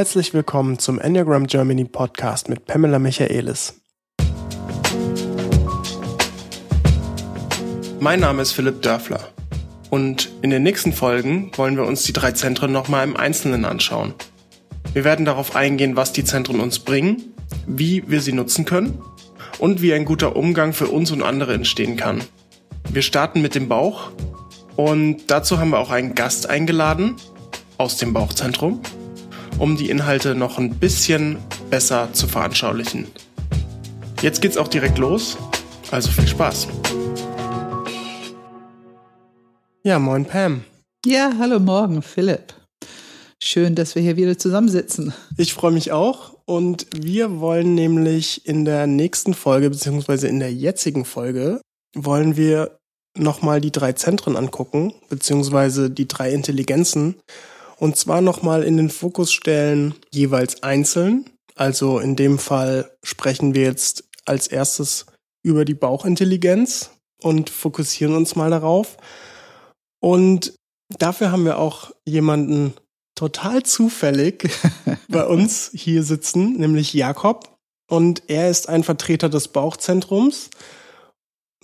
Herzlich willkommen zum Enneagram Germany Podcast mit Pamela Michaelis. Mein Name ist Philipp Dörfler und in den nächsten Folgen wollen wir uns die drei Zentren nochmal im Einzelnen anschauen. Wir werden darauf eingehen, was die Zentren uns bringen, wie wir sie nutzen können und wie ein guter Umgang für uns und andere entstehen kann. Wir starten mit dem Bauch und dazu haben wir auch einen Gast eingeladen aus dem Bauchzentrum, um die Inhalte noch ein bisschen besser zu veranschaulichen. Jetzt geht's auch direkt los, also viel Spaß. Ja, moin Pam. Ja, hallo morgen, Philipp. Schön, dass wir hier wieder zusammensitzen. Ich freue mich auch und wir wollen nämlich in der nächsten Folge beziehungsweise in der jetzigen Folge wollen wir nochmal die drei Zentren angucken beziehungsweise die drei Intelligenzen und zwar nochmal in den Fokus stellen jeweils einzeln. Also in dem Fall sprechen wir jetzt als erstes über die Bauchintelligenz und fokussieren uns mal darauf. Und dafür haben wir auch jemanden total zufällig bei uns hier sitzen, nämlich Jakob. Und er ist ein Vertreter des Bauchzentrums.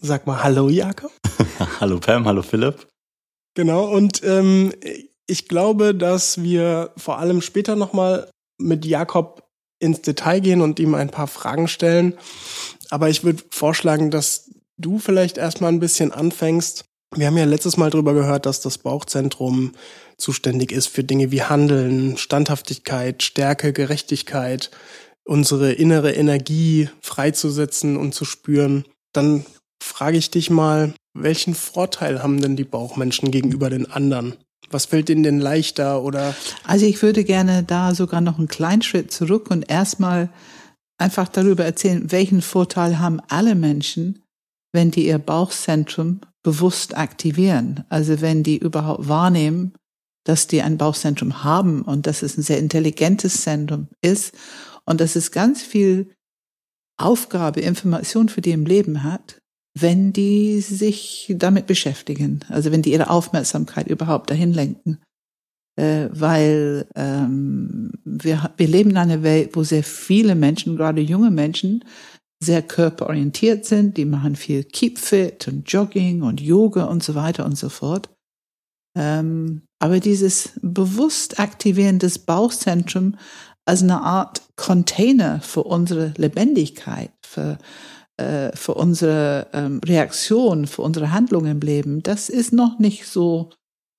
Sag mal Hallo, Jakob. hallo Pam, hallo Philipp. Genau, und ähm, ich glaube, dass wir vor allem später nochmal mit Jakob ins Detail gehen und ihm ein paar Fragen stellen. Aber ich würde vorschlagen, dass du vielleicht erstmal ein bisschen anfängst wir haben ja letztes Mal drüber gehört, dass das Bauchzentrum zuständig ist für Dinge wie Handeln, Standhaftigkeit, Stärke, Gerechtigkeit, unsere innere Energie freizusetzen und zu spüren. Dann frage ich dich mal, welchen Vorteil haben denn die Bauchmenschen gegenüber den anderen? Was fällt ihnen denn leichter oder? Also ich würde gerne da sogar noch einen kleinen Schritt zurück und erstmal einfach darüber erzählen, welchen Vorteil haben alle Menschen, wenn die ihr Bauchzentrum bewusst aktivieren. Also wenn die überhaupt wahrnehmen, dass die ein Bauchzentrum haben und dass es ein sehr intelligentes Zentrum ist und dass es ganz viel Aufgabe, Information für die im Leben hat, wenn die sich damit beschäftigen. Also wenn die ihre Aufmerksamkeit überhaupt dahin lenken. Äh, weil ähm, wir, wir leben in einer Welt, wo sehr viele Menschen, gerade junge Menschen, sehr körperorientiert sind, die machen viel Keep Fit und Jogging und Yoga und so weiter und so fort. Ähm, aber dieses bewusst Aktivieren des Bauchzentrums als eine Art Container für unsere Lebendigkeit, für, äh, für unsere ähm, Reaktion, für unsere Handlung im Leben, das ist noch nicht so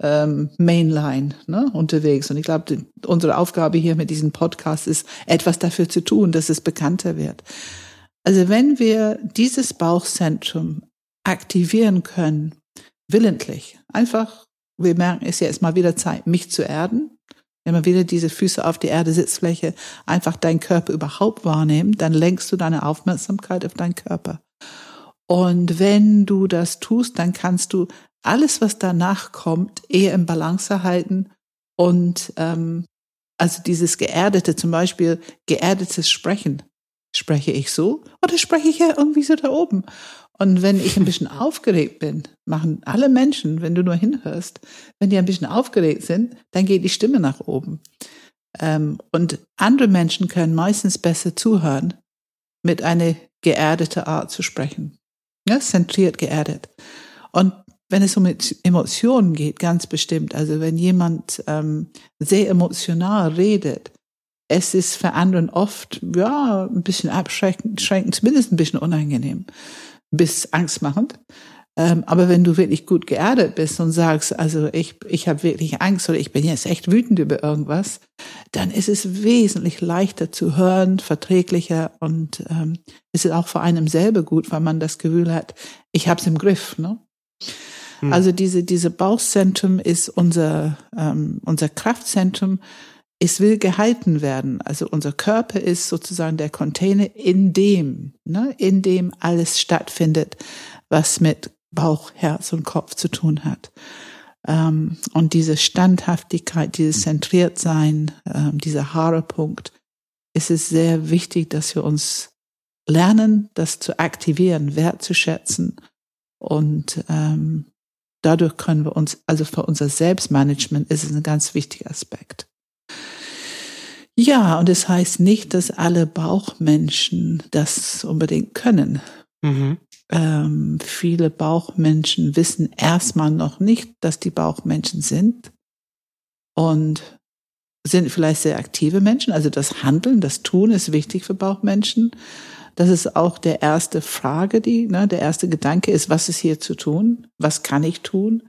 ähm, Mainline ne, unterwegs. Und ich glaube, unsere Aufgabe hier mit diesem Podcast ist, etwas dafür zu tun, dass es bekannter wird. Also wenn wir dieses Bauchzentrum aktivieren können, willentlich, einfach, wir merken, es ist jetzt mal wieder Zeit, mich zu erden. Wenn man wieder diese Füße auf die Erde, Sitzfläche, einfach deinen Körper überhaupt wahrnehmen, dann lenkst du deine Aufmerksamkeit auf deinen Körper. Und wenn du das tust, dann kannst du alles, was danach kommt, eher im Balance halten und ähm, also dieses geerdete, zum Beispiel geerdetes Sprechen. Spreche ich so oder spreche ich ja irgendwie so da oben? Und wenn ich ein bisschen aufgeregt bin, machen alle Menschen, wenn du nur hinhörst, wenn die ein bisschen aufgeregt sind, dann geht die Stimme nach oben. Ähm, und andere Menschen können meistens besser zuhören, mit einer geerdeten Art zu sprechen. Ja, zentriert geerdet. Und wenn es um Emotionen geht, ganz bestimmt, also wenn jemand ähm, sehr emotional redet, es ist für anderen oft, ja, ein bisschen abschreckend, zumindest ein bisschen unangenehm, bis angstmachend. Ähm, aber wenn du wirklich gut geerdet bist und sagst, also ich, ich habe wirklich Angst oder ich bin jetzt echt wütend über irgendwas, dann ist es wesentlich leichter zu hören, verträglicher und ähm, es ist auch für einem selber gut, weil man das Gefühl hat, ich habe es im Griff. Ne? Hm. Also diese, diese Bauchzentrum ist unser, ähm, unser Kraftzentrum, es will gehalten werden. Also unser Körper ist sozusagen der Container, in dem, ne, in dem alles stattfindet, was mit Bauch, Herz und Kopf zu tun hat. Ähm, und diese Standhaftigkeit, dieses Zentriertsein, ähm, dieser Haarepunkt, ist es sehr wichtig, dass wir uns lernen, das zu aktivieren, wertzuschätzen und ähm, dadurch können wir uns, also für unser Selbstmanagement ist es ein ganz wichtiger Aspekt. Ja, und es heißt nicht, dass alle Bauchmenschen das unbedingt können. Mhm. Ähm, viele Bauchmenschen wissen erstmal noch nicht, dass die Bauchmenschen sind und sind vielleicht sehr aktive Menschen. Also das Handeln, das Tun ist wichtig für Bauchmenschen. Das ist auch der erste Frage, die, ne, der erste Gedanke ist, was ist hier zu tun? Was kann ich tun?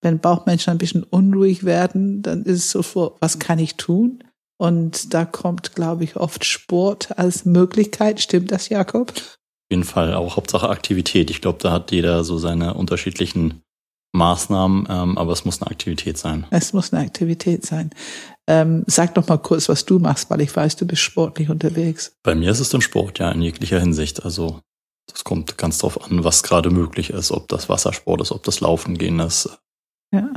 Wenn Bauchmenschen ein bisschen unruhig werden, dann ist es sofort, was kann ich tun? Und da kommt, glaube ich, oft Sport als Möglichkeit. Stimmt das, Jakob? Auf jeden Fall, auch Hauptsache Aktivität. Ich glaube, da hat jeder so seine unterschiedlichen Maßnahmen, ähm, aber es muss eine Aktivität sein. Es muss eine Aktivität sein. Ähm, sag doch mal kurz, was du machst, weil ich weiß, du bist sportlich unterwegs. Bei mir ist es dann Sport, ja, in jeglicher Hinsicht. Also das kommt ganz drauf an, was gerade möglich ist, ob das Wassersport ist, ob das Laufen gehen ist. Ja.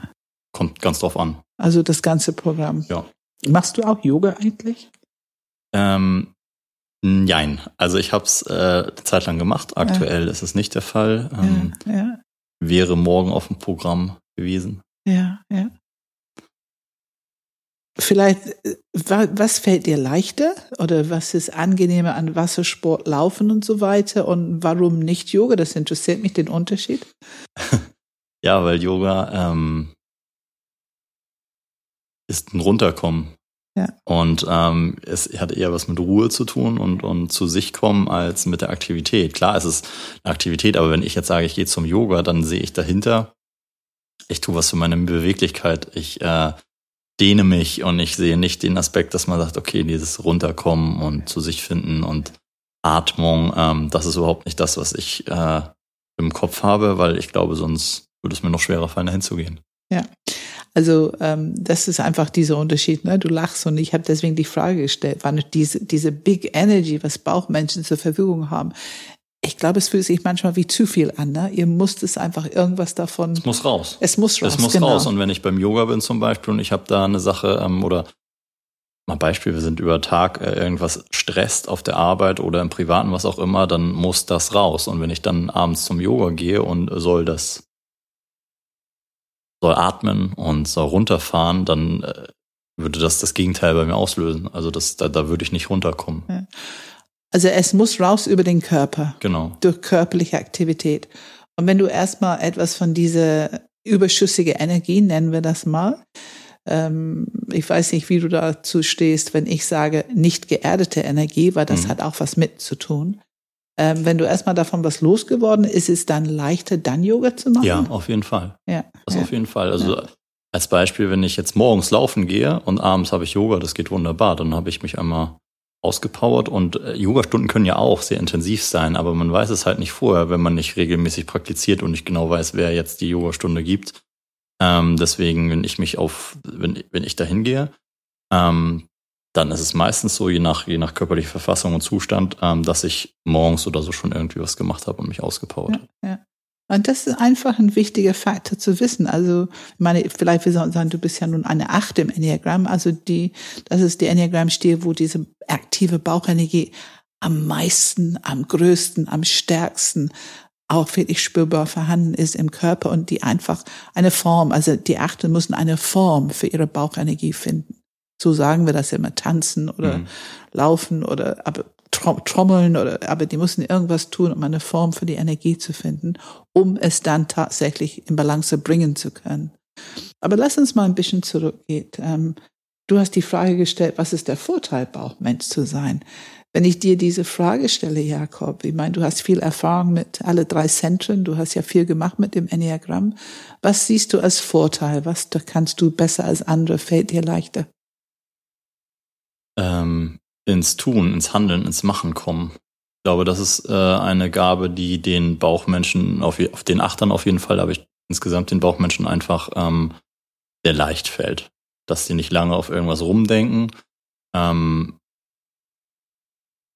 Kommt ganz drauf an. Also das ganze Programm. Ja. Machst du auch Yoga eigentlich? Ähm, nein, also ich habe es äh, eine Zeit lang gemacht. Aktuell ist es nicht der Fall. Ähm, ja, ja, Wäre morgen auf dem Programm gewesen. ja, ja. Vielleicht, äh, wa- was fällt dir leichter oder was ist angenehmer an Wassersport, Laufen und so weiter und warum nicht Yoga? Das interessiert mich, den Unterschied. Ja, weil Yoga ähm, ist ein Runterkommen. Ja. Und ähm, es hat eher was mit Ruhe zu tun und, und zu sich kommen als mit der Aktivität. Klar, es ist eine Aktivität, aber wenn ich jetzt sage, ich gehe zum Yoga, dann sehe ich dahinter, ich tue was für meine Beweglichkeit. Ich äh, dehne mich und ich sehe nicht den Aspekt, dass man sagt, okay, dieses Runterkommen und zu sich finden und Atmung, ähm, das ist überhaupt nicht das, was ich äh, im Kopf habe, weil ich glaube, sonst würde es mir noch schwerer fallen, dahin zu gehen. Also ähm, das ist einfach dieser Unterschied. Ne? Du lachst und ich habe deswegen die Frage gestellt, wann diese, diese Big Energy, was Bauchmenschen zur Verfügung haben. Ich glaube, es fühlt sich manchmal wie zu viel an. Ne? Ihr müsst es einfach irgendwas davon. Es muss raus. Es muss raus. Es muss genau. raus. Und wenn ich beim Yoga bin zum Beispiel und ich habe da eine Sache ähm, oder mal Beispiel, wir sind über Tag äh, irgendwas stresst auf der Arbeit oder im Privaten, was auch immer, dann muss das raus. Und wenn ich dann abends zum Yoga gehe und soll das soll atmen und soll runterfahren, dann äh, würde das das Gegenteil bei mir auslösen. Also das, da, da würde ich nicht runterkommen. Also es muss raus über den Körper. Genau. durch körperliche Aktivität. Und wenn du erstmal etwas von dieser überschüssige Energie, nennen wir das mal, ähm, ich weiß nicht, wie du dazu stehst, wenn ich sage, nicht geerdete Energie, weil das Mhm. hat auch was mit zu tun. Ähm, wenn du erstmal davon was losgeworden ist, ist es dann leichter, dann Yoga zu machen? Ja, auf jeden Fall. ja. Das ja. auf jeden Fall. Also als Beispiel, wenn ich jetzt morgens laufen gehe und abends habe ich Yoga, das geht wunderbar. Dann habe ich mich einmal ausgepowert und äh, Yogastunden können ja auch sehr intensiv sein, aber man weiß es halt nicht vorher, wenn man nicht regelmäßig praktiziert und nicht genau weiß, wer jetzt die Yogastunde gibt. Ähm, deswegen, wenn ich mich auf, wenn, wenn ich da hingehe, ähm, dann ist es meistens so, je nach, je nach körperlicher Verfassung und Zustand, ähm, dass ich morgens oder so schon irgendwie was gemacht habe und mich ausgepowert habe. Ja, ja. Und das ist einfach ein wichtiger Faktor zu wissen. Also, ich meine, vielleicht wir sollen sagen, du bist ja nun eine Acht im Enneagramm. Also die, das ist die Enneagramm-Stil, wo diese aktive Bauchenergie am meisten, am größten, am stärksten auch wirklich spürbar vorhanden ist im Körper und die einfach eine Form, also die Achten müssen eine Form für ihre Bauchenergie finden. So sagen wir das immer, tanzen oder Mhm. laufen oder aber trom- trommeln oder aber die müssen irgendwas tun, um eine Form für die Energie zu finden, um es dann tatsächlich in Balance bringen zu können. Aber lass uns mal ein bisschen zurückgehen. Ähm, du hast die Frage gestellt, was ist der Vorteil, Bauchmensch zu sein? Wenn ich dir diese Frage stelle, Jakob, ich meine, du hast viel Erfahrung mit alle drei Zentren, du hast ja viel gemacht mit dem Enneagramm. Was siehst du als Vorteil? Was kannst du besser als andere? Fällt dir leichter? Ähm, ins Tun, ins Handeln, ins Machen kommen. Ich glaube, das ist äh, eine Gabe, die den Bauchmenschen, auf, auf den Achtern auf jeden Fall, aber ich insgesamt den Bauchmenschen einfach ähm, sehr leicht fällt. Dass sie nicht lange auf irgendwas rumdenken, ähm,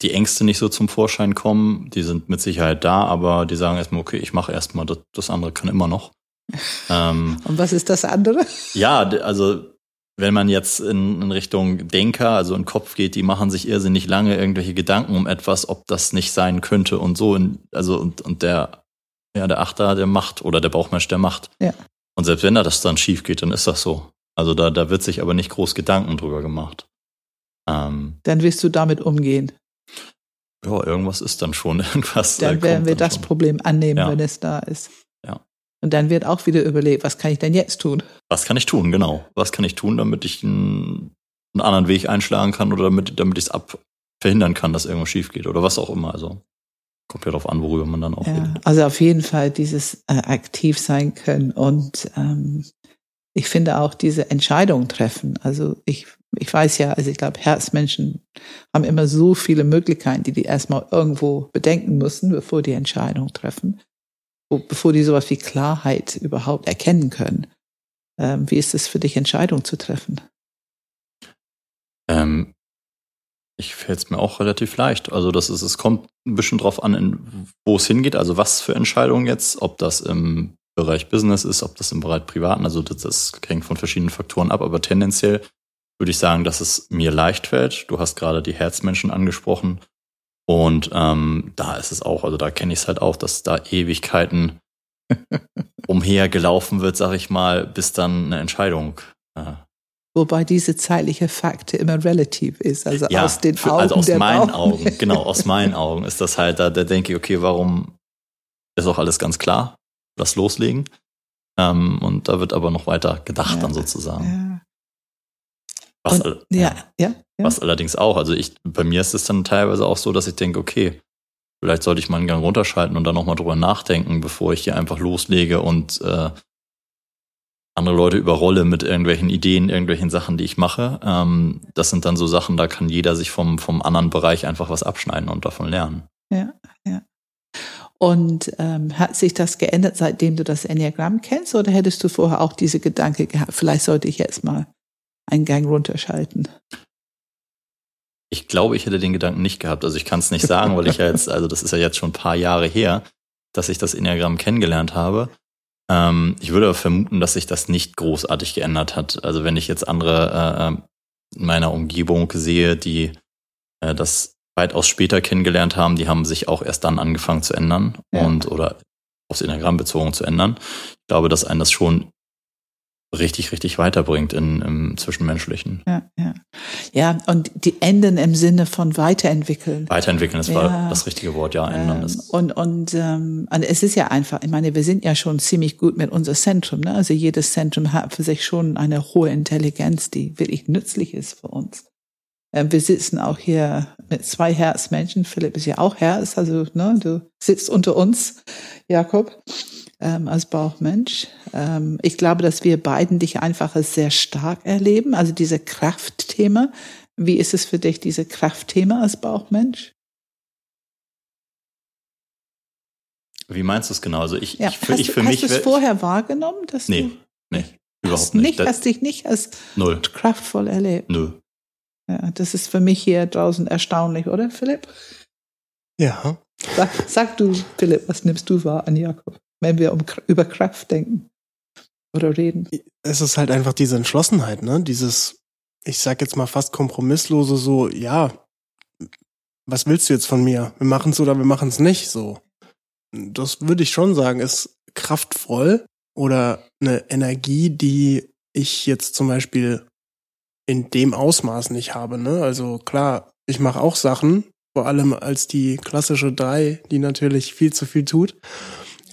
die Ängste nicht so zum Vorschein kommen, die sind mit Sicherheit da, aber die sagen erstmal, okay, ich mache erstmal, das, das andere kann immer noch. ähm, Und was ist das andere? ja, also wenn man jetzt in, in Richtung Denker, also in Kopf geht, die machen sich irrsinnig lange irgendwelche Gedanken um etwas, ob das nicht sein könnte und so. In, also und, und der, ja, der Achter, der macht oder der Bauchmensch, der macht. Ja. Und selbst wenn da das dann schief geht, dann ist das so. Also da, da wird sich aber nicht groß Gedanken drüber gemacht. Ähm, Dann wirst du damit umgehen. ja, irgendwas ist dann schon irgendwas. äh, Dann werden kommt wir das schon. Problem annehmen, Ja. wenn es da ist. Und dann wird auch wieder überlegt, was kann ich denn jetzt tun? Was kann ich tun, genau. Was kann ich tun, damit ich einen, einen anderen Weg einschlagen kann oder damit, damit ich es ab verhindern kann, dass irgendwas schief geht oder was auch immer. Also kommt ja darauf an, worüber man dann auch Ja, redet. also auf jeden Fall dieses äh, aktiv sein können und ähm, ich finde auch diese Entscheidung treffen. Also ich, ich weiß ja, also ich glaube, Herzmenschen haben immer so viele Möglichkeiten, die die erstmal irgendwo bedenken müssen, bevor die Entscheidung treffen, bevor die sowas wie Klarheit überhaupt erkennen können. Ähm, wie ist es für dich, Entscheidungen zu treffen? Ähm, ich fällt es mir auch relativ leicht. Also das ist, es kommt ein bisschen drauf an, wo es hingeht, also was für Entscheidungen jetzt, ob das im Bereich Business ist, ob das im Bereich Privaten, also das, das hängt von verschiedenen Faktoren ab, aber tendenziell würde ich sagen, dass es mir leicht fällt. Du hast gerade die Herzmenschen angesprochen. Und ähm, da ist es auch, also da kenne ich es halt auch, dass da Ewigkeiten umhergelaufen wird, sag ich mal, bis dann eine Entscheidung äh, Wobei diese zeitliche Fakte immer relativ ist, also ja, aus den für, Augen also aus der meinen Bauch- Augen, genau, aus meinen Augen ist das halt, da, da denke ich, okay, warum ist auch alles ganz klar, lass loslegen. Ähm, und da wird aber noch weiter gedacht Ja, dann sozusagen. Ja. Was, Und- Ja, ja, ja. was allerdings auch, also ich, bei mir ist es dann teilweise auch so, dass ich denke, okay, vielleicht sollte ich mal einen Gang runterschalten und dann nochmal drüber nachdenken, bevor ich hier einfach loslege und äh, andere Leute überrolle mit irgendwelchen Ideen, irgendwelchen Sachen, die ich mache. Ähm, das sind dann so Sachen, da kann jeder sich vom, vom anderen Bereich einfach was abschneiden und davon lernen. Ja, ja. Und ähm, hat sich das geändert, seitdem du das Enneagramm kennst, oder hättest du vorher auch diese Gedanke gehabt, vielleicht sollte ich jetzt mal einen Gang runterschalten? Ich glaube, ich hätte den Gedanken nicht gehabt. Also ich kann es nicht sagen, weil ich ja jetzt, also das ist ja jetzt schon ein paar Jahre her, dass ich das Enneagramm kennengelernt habe. Ähm, ich würde aber vermuten, dass sich das nicht großartig geändert hat. Also wenn ich jetzt andere äh, äh, in meiner Umgebung sehe, die äh, das weitaus später kennengelernt haben, die haben sich auch erst dann angefangen zu ändern Ja. und oder aufs Enneagramm bezogen zu ändern. Ich glaube, dass einen das schon richtig, richtig weiterbringt in, im Zwischenmenschlichen. Ja, ja. Ja, und die enden im Sinne von weiterentwickeln. Weiterentwickeln, das Ja. war das richtige Wort, ja, ändern Ähm, ist. und und ähm, und es ist ja einfach, ich meine, wir sind ja schon ziemlich gut mit unser Zentrum. Ne? Also jedes Zentrum hat für sich schon eine hohe Intelligenz, die wirklich nützlich ist für uns. Ähm, wir sitzen auch hier mit zwei Herzmenschen. Philipp ist ja auch Herz, also ne, du sitzt unter uns, Jakob, ähm, als Bauchmensch. Ähm, ich glaube, dass wir beiden dich einfach als sehr stark erleben. Also diese Kraftthema. Wie ist es für dich, diese Kraftthema als Bauchmensch? Wie meinst du es genau? Also ich, Ja, ich, für, hast ich du, für hast mich. du es vorher wahrgenommen, dass Nee, du nee, hast überhaupt nicht, nicht. Das- hast dich nicht als Null. kraftvoll erlebt? Nö. Ja, das ist für mich hier draußen erstaunlich, oder Philipp? Ja. Sag, sag du, Philipp, was nimmst du wahr an Jakob, wenn wir um, über Kraft denken oder reden? Es ist halt einfach diese Entschlossenheit, ne? Dieses, ich sag jetzt mal fast kompromisslose so, ja, was willst du jetzt von mir? Wir machen es oder wir machen es nicht, so. Das würde ich schon sagen, ist kraftvoll oder eine Energie, die ich jetzt zum Beispiel in dem Ausmaß nicht habe, ne? Also klar, ich mache auch Sachen, vor allem als die klassische drei, die natürlich viel zu viel tut.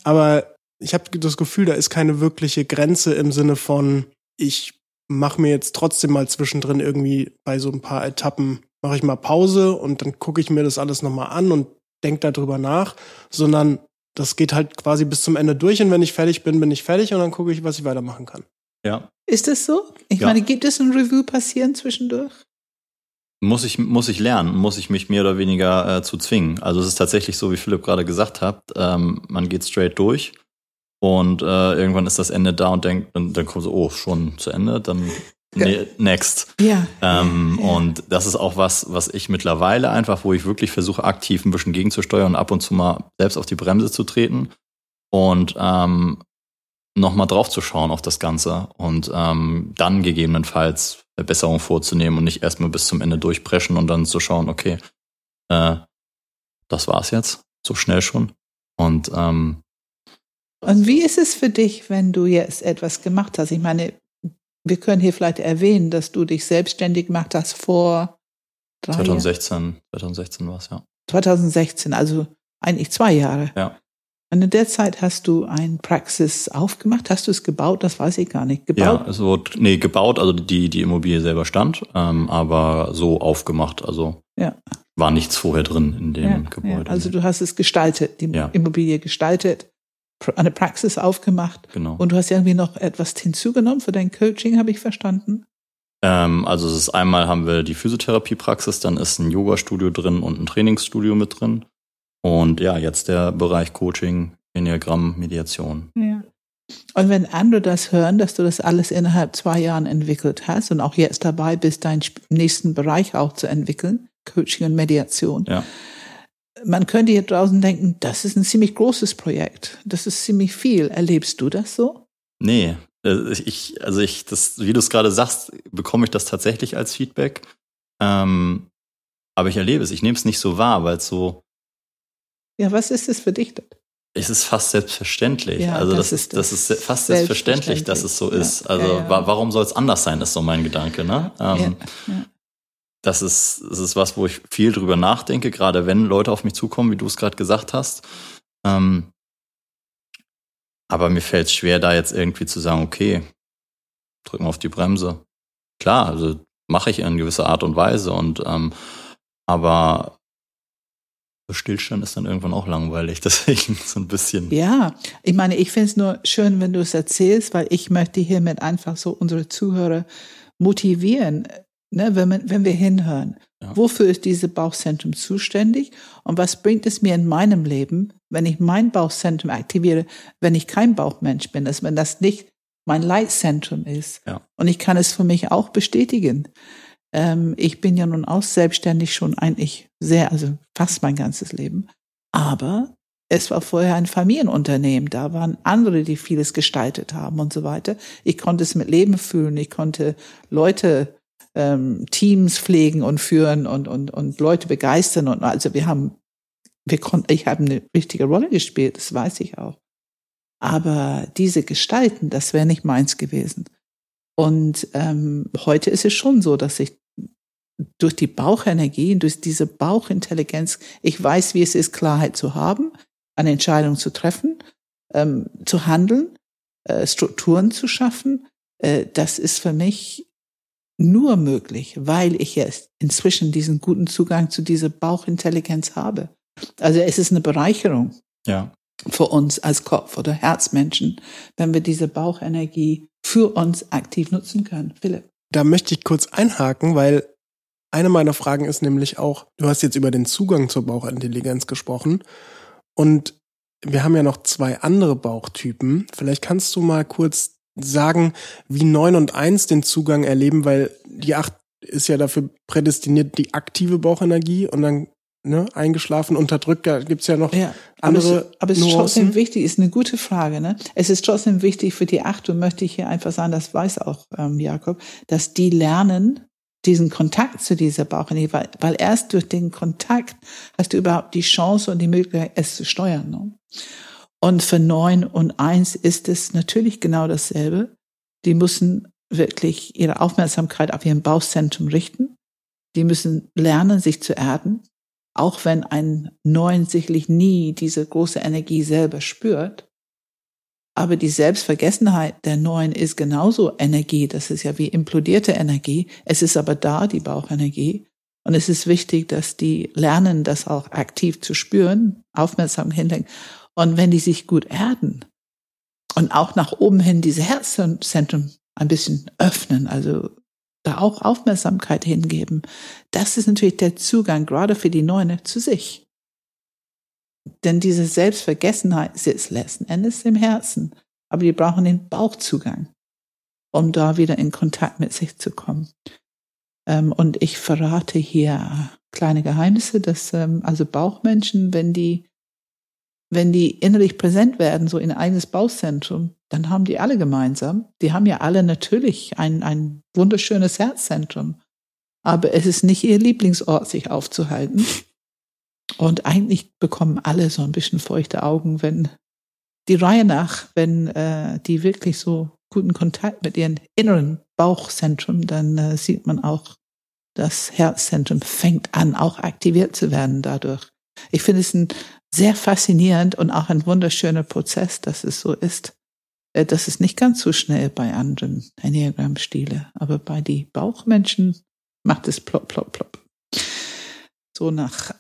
Aber ich habe das Gefühl, da ist keine wirkliche Grenze im Sinne von, ich mache mir jetzt trotzdem mal zwischendrin irgendwie bei so ein paar Etappen, mache ich mal Pause und dann gucke ich mir das alles nochmal an und denke darüber nach, sondern das geht halt quasi bis zum Ende durch und wenn ich fertig bin, bin ich fertig und dann gucke ich, was ich weitermachen kann. Ja. Ist das so? Ich Ja. meine, gibt es ein Review passieren zwischendurch? Muss ich, muss ich lernen, muss ich mich mehr oder weniger äh, zu zwingen. Also es ist tatsächlich so, wie Philipp gerade gesagt hat, ähm, man geht straight durch und äh, irgendwann ist das Ende da und denkt, dann, dann kommt so, oh, schon zu Ende, dann nee, next. Ja. Ähm, Ja. Und das ist auch was, was ich mittlerweile einfach, wo ich wirklich versuche, aktiv ein bisschen gegenzusteuern und ab und zu mal selbst auf die Bremse zu treten und ähm, nochmal drauf zu schauen auf das Ganze und ähm, dann gegebenenfalls Verbesserungen vorzunehmen und nicht erstmal bis zum Ende durchpreschen und dann zu schauen, okay, äh, das war's jetzt, so schnell schon. Und ähm, Und wie ist es für dich, wenn du jetzt etwas gemacht hast? Ich meine, wir können hier vielleicht erwähnen, dass du dich selbstständig gemacht hast vor Drei 2016, 2016 war es, ja. 2016, also eigentlich zwei Jahre. Ja. Und in der Zeit hast du ein Praxis aufgemacht. Hast du es gebaut? Das weiß ich gar nicht. Ja, Gebaut? es wurde, nee, gebaut, also die, die Immobilie selber stand, ähm, aber so aufgemacht, also Ja. war nichts vorher drin in dem Ja, Gebäude. ja. Also du hast es gestaltet, die Ja. Immobilie gestaltet, eine Praxis aufgemacht genau. und du hast irgendwie noch etwas hinzugenommen für dein Coaching, habe ich verstanden. Ähm, also es ist einmal haben wir die Physiotherapiepraxis, dann ist ein Yoga-Studio drin und ein Trainingsstudio mit drin. Und ja, jetzt der Bereich Coaching, Enneagramm, Mediation. Ja. Und wenn andere das hören, dass du das alles innerhalb zwei Jahren entwickelt hast und auch jetzt dabei bist, deinen nächsten Bereich auch zu entwickeln, Coaching und Mediation, Ja. man könnte hier draußen denken, das ist ein ziemlich großes Projekt, das ist ziemlich viel. Erlebst du das so? Nee, äh, ich, also ich, das, wie du es gerade sagst, bekomme ich das tatsächlich als Feedback. Ähm, aber ich erlebe es, ich nehme es nicht so wahr, weil es so, Ja, was ist es für dich? denn? es ist fast selbstverständlich. Ja, also das das, ist das das. ist fast selbstverständlich, dass es so Selbstverständlich. ist. Ja, Also ja, ja. wa warum soll es anders sein, ist so mein Gedanke. Ne? Ähm, ja, ja. das ist, das ist was, wo ich viel drüber nachdenke, gerade wenn Leute auf mich zukommen, wie du es gerade gesagt hast. Ähm, aber mir fällt es schwer, da jetzt irgendwie zu sagen, okay, drücken wir auf die Bremse. Klar, also mache ich in gewisser Art und Weise und ähm, aber so Stillstand ist dann irgendwann auch langweilig, deswegen so ein bisschen. Ja, ich meine, ich finde es nur schön, wenn du es erzählst, weil ich möchte hiermit einfach so unsere Zuhörer motivieren, ne, wenn, man, wenn wir hinhören. Ja. Wofür ist dieses Bauchzentrum zuständig und was bringt es mir in meinem Leben, wenn ich mein Bauchzentrum aktiviere, wenn ich kein Bauchmensch bin, dass wenn das nicht mein Leitzentrum ist. Ja. Und ich kann es für mich auch bestätigen. Ähm, ich bin ja nun auch selbstständig schon eigentlich sehr, also fast mein ganzes Leben. Aber es war vorher ein Familienunternehmen. Da waren andere, die vieles gestaltet haben und so weiter. Ich konnte es mit Leben fühlen. Ich konnte Leute, ähm, Teams pflegen und führen und, und, und Leute begeistern. Und also wir haben, wir konnten, ich habe eine wichtige Rolle gespielt. Das weiß ich auch. Aber diese Gestalten, das wäre nicht meins gewesen. Und ähm, heute ist es schon so, dass ich durch die Bauchenergie, durch diese Bauchintelligenz, ich weiß, wie es ist, Klarheit zu haben, eine Entscheidung zu treffen, ähm, zu handeln, äh, Strukturen zu schaffen. Äh, das ist für mich nur möglich, weil ich jetzt inzwischen diesen guten Zugang zu dieser Bauchintelligenz habe. Also es ist eine Bereicherung Ja. für uns als Kopf- oder Herzmenschen, wenn wir diese Bauchenergie für uns aktiv nutzen können. Philipp. Da möchte ich kurz einhaken, weil eine meiner Fragen ist nämlich auch, du hast jetzt über den Zugang zur Bauchintelligenz gesprochen und wir haben ja noch zwei andere Bauchtypen. Vielleicht kannst du mal kurz sagen, wie neun und eins den Zugang erleben, weil die acht ist ja dafür prädestiniert, die aktive Bauchenergie und dann ne, eingeschlafen, unterdrückt, da gibt's ja noch Ja, andere aber es, aber es ist trotzdem wichtig, ist eine gute Frage. Ne? Es ist trotzdem wichtig für die Acht, und möchte ich hier einfach sagen, das weiß auch ähm, Jakob, dass die lernen, diesen Kontakt zu dieser Bauchenergie, weil, weil erst durch den Kontakt hast du überhaupt die Chance und die Möglichkeit, es zu steuern. Ne? Und für neun und eins ist es natürlich genau dasselbe. Die müssen wirklich ihre Aufmerksamkeit auf ihren Bauchzentrum richten. Die müssen lernen, sich zu erden, auch wenn ein Neun sicherlich nie diese große Energie selber spürt. Aber die Selbstvergessenheit der Neuen ist genauso Energie. Das ist ja wie implodierte Energie. Es ist aber da, die Bauchenergie. Und es ist wichtig, dass die lernen, das auch aktiv zu spüren, aufmerksam hinlenken. Und wenn die sich gut erden und auch nach oben hin diese Herzzentrum ein bisschen öffnen, also da auch Aufmerksamkeit hingeben, das ist natürlich der Zugang gerade für die Neune zu sich. Denn diese Selbstvergessenheit sitzt letzten Endes im Herzen. Aber die brauchen den Bauchzugang, um da wieder in Kontakt mit sich zu kommen. Ähm, und ich verrate hier kleine Geheimnisse, dass ähm, also Bauchmenschen, wenn die wenn die innerlich präsent werden, so in ein eigenes Bauchzentrum, dann haben die alle gemeinsam. Die haben ja alle natürlich ein, ein wunderschönes Herzzentrum. Aber es ist nicht ihr Lieblingsort, sich aufzuhalten. Und eigentlich bekommen alle so ein bisschen feuchte Augen, wenn die Reihe nach, wenn äh, die wirklich so guten Kontakt mit ihren inneren Bauchzentrum, dann äh, sieht man auch das Herzzentrum fängt an, auch aktiviert zu werden dadurch. Ich finde es ein sehr faszinierend und auch ein wunderschöner Prozess, dass es so ist. Äh, das ist nicht ganz so schnell bei anderen Enneagramm-Stile, aber bei die Bauchmenschen macht es plopp, plopp, plopp. So nach,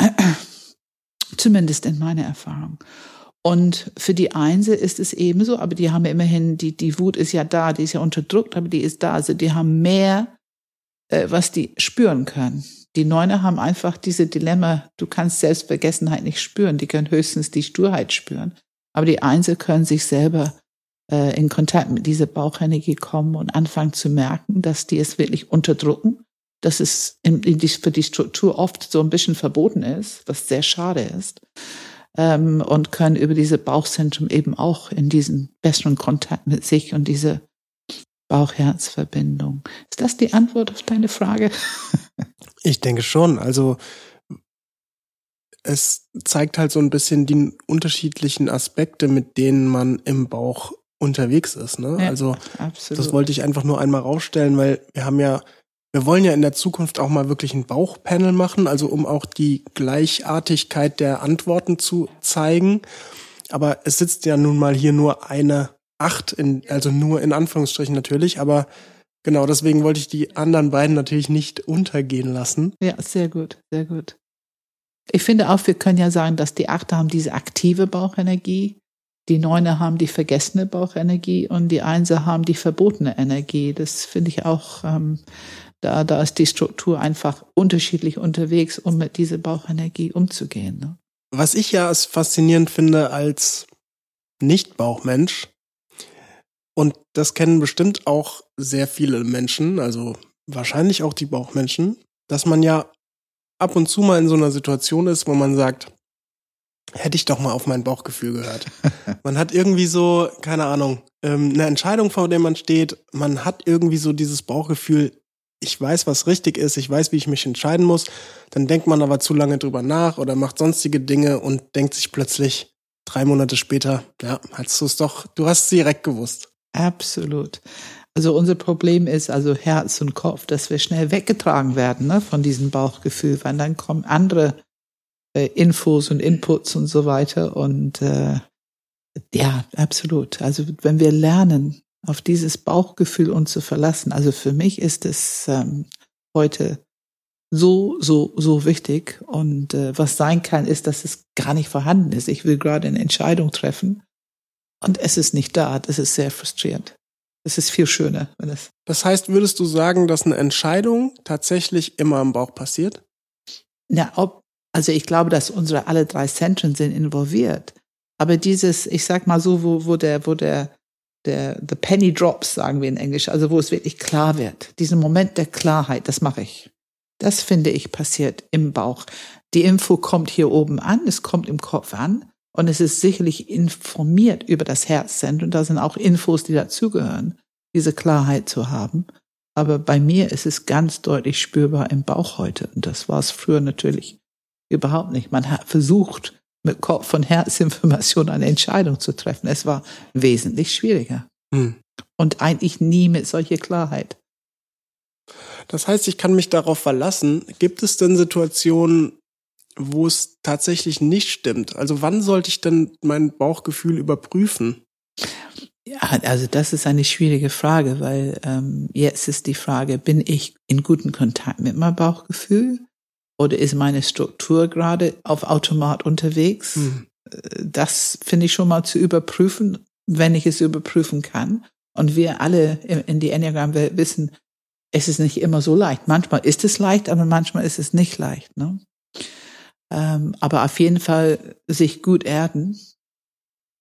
zumindest in meiner Erfahrung. Und für die Einse ist es ebenso, aber die haben immerhin, die, die Wut ist ja da, die ist ja unterdrückt, aber die ist da. Also die haben mehr, äh, was die spüren können. Die Neune haben einfach diese Dilemma, du kannst Selbstvergessenheit nicht spüren, die können höchstens die Sturheit spüren. Aber die Einse können sich selber äh, in Kontakt mit dieser Bauchenergie kommen und anfangen zu merken, dass die es wirklich unterdrücken, dass es in, in die, für die Struktur oft so ein bisschen verboten ist, was sehr schade ist ähm, und können über diese Bauchzentrum eben auch in diesen besseren Kontakt mit sich und diese Bauch-Herz-Verbindung. Ist das die Antwort auf deine Frage? ich denke schon. Also es zeigt halt so ein bisschen die unterschiedlichen Aspekte, mit denen man im Bauch unterwegs ist. Ne? Ja, also absolut. das wollte ich einfach nur einmal rausstellen, weil wir haben ja wir wollen ja in der Zukunft auch mal wirklich ein Bauchpanel machen, also um auch die Gleichartigkeit der Antworten zu zeigen. Aber es sitzt ja nun mal hier nur eine Acht, in, also nur in Anführungsstrichen natürlich, aber genau deswegen wollte ich die anderen beiden natürlich nicht untergehen lassen. Ja, sehr gut, sehr gut. Ich finde auch, wir können ja sagen, dass die Achte haben diese aktive Bauchenergie, die Neune haben die vergessene Bauchenergie und die Einser haben die verbotene Energie. Das finde ich auch ähm, da, da ist die Struktur einfach unterschiedlich unterwegs, um mit dieser Bauchenergie umzugehen. Ne? Was ich ja faszinierend finde als Nicht-Bauchmensch, und das kennen bestimmt auch sehr viele Menschen, also wahrscheinlich auch die Bauchmenschen, dass man ja ab und zu mal in so einer Situation ist, wo man sagt, hätte ich doch mal auf mein Bauchgefühl gehört. man hat irgendwie so, keine Ahnung, ähm, eine Entscheidung, vor der man steht. Man hat irgendwie so dieses Bauchgefühl, ich weiß, was richtig ist, ich weiß, wie ich mich entscheiden muss, dann denkt man aber zu lange drüber nach oder macht sonstige Dinge und denkt sich plötzlich drei Monate später, ja, hast du es doch, du hast es direkt gewusst. Absolut. Also unser Problem ist also Herz und Kopf, dass wir schnell weggetragen werden ne, von diesem Bauchgefühl, weil dann kommen andere äh, Infos und Inputs und so weiter und äh, ja, absolut. Also wenn wir lernen, auf dieses Bauchgefühl uns zu verlassen. Also für mich ist es ähm, heute so, so, so wichtig. Und äh, was sein kann, ist, dass es gar nicht vorhanden ist. Ich will gerade eine Entscheidung treffen und es ist nicht da. Das ist sehr frustrierend. Es ist viel schöner, wenn es. Das heißt, würdest du sagen, dass eine Entscheidung tatsächlich immer im Bauch passiert? Ja, ob, also ich glaube, dass unsere alle drei Zentren sind involviert. Aber dieses, ich sag mal so, wo, wo der, wo der der the penny drops, sagen wir in Englisch, also wo es wirklich klar wird. Diesen Moment der Klarheit, das mache ich. Das finde ich passiert im Bauch. Die Info kommt hier oben an, es kommt im Kopf an und es ist sicherlich informiert über das Herzzentrum. Da sind auch Infos, die dazugehören, diese Klarheit zu haben. Aber bei mir ist es ganz deutlich spürbar im Bauch heute. Und das war es früher natürlich überhaupt nicht. Man hat versucht, mit Kopf und Herzinformation eine Entscheidung zu treffen. Es war wesentlich schwieriger. Hm. Und eigentlich nie mit solcher Klarheit. Das heißt, ich kann mich darauf verlassen. Gibt es denn Situationen, wo es tatsächlich nicht stimmt? Also wann sollte ich denn mein Bauchgefühl überprüfen? Ja, also das ist eine schwierige Frage, weil ähm, jetzt ist die Frage, bin ich in guten Kontakt mit meinem Bauchgefühl? Oder ist meine Struktur gerade auf Automat unterwegs? Mhm. Das finde ich schon mal zu überprüfen, wenn ich es überprüfen kann. Und wir alle in die Enneagram-Welt wissen, es ist nicht immer so leicht. Manchmal ist es leicht, aber manchmal ist es nicht leicht. Ne? Ähm, aber auf jeden Fall sich gut erden.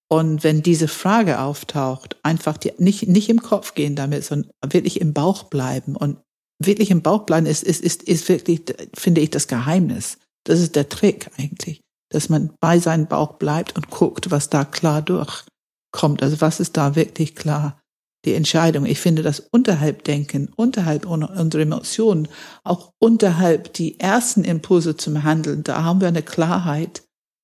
Und wenn diese Frage auftaucht, einfach die, nicht, nicht im Kopf gehen damit, sondern wirklich im Bauch bleiben und wirklich im Bauch bleiben ist, ist, ist, ist wirklich, finde ich, das Geheimnis. Das ist der Trick eigentlich, dass man bei seinem Bauch bleibt und guckt, was da klar durchkommt. Also was ist da wirklich klar? Die Entscheidung. Ich finde das unterhalb Denken, unterhalb unserer Emotionen, auch unterhalb die ersten Impulse zum Handeln, da haben wir eine Klarheit.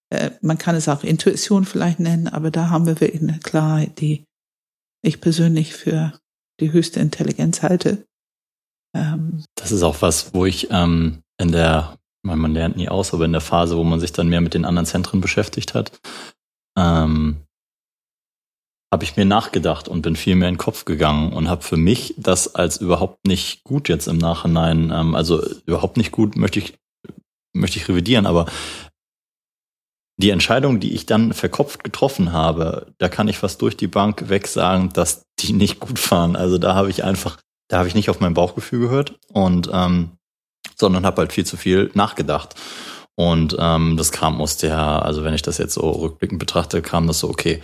Äh, man kann es auch Intuition vielleicht nennen, aber da haben wir wirklich eine Klarheit, die ich persönlich für die höchste Intelligenz halte. Ähm, das ist auch was, wo ich ähm, in der, man lernt nie aus, aber in der Phase, wo man sich dann mehr mit den anderen Zentren beschäftigt hat, ähm, habe ich mir nachgedacht und bin viel mehr in den Kopf gegangen und habe für mich das als überhaupt nicht gut jetzt im Nachhinein, ähm, also überhaupt nicht gut möchte ich möchte ich revidieren, aber die Entscheidung, die ich dann verkopft getroffen habe, da kann ich fast durch die Bank weg sagen, dass die nicht gut waren. Also da habe ich einfach, da habe ich nicht auf mein Bauchgefühl gehört und ähm, sondern habe halt viel zu viel nachgedacht. Und ähm, das kam aus der, also wenn ich das jetzt so rückblickend betrachte, kam das so, okay,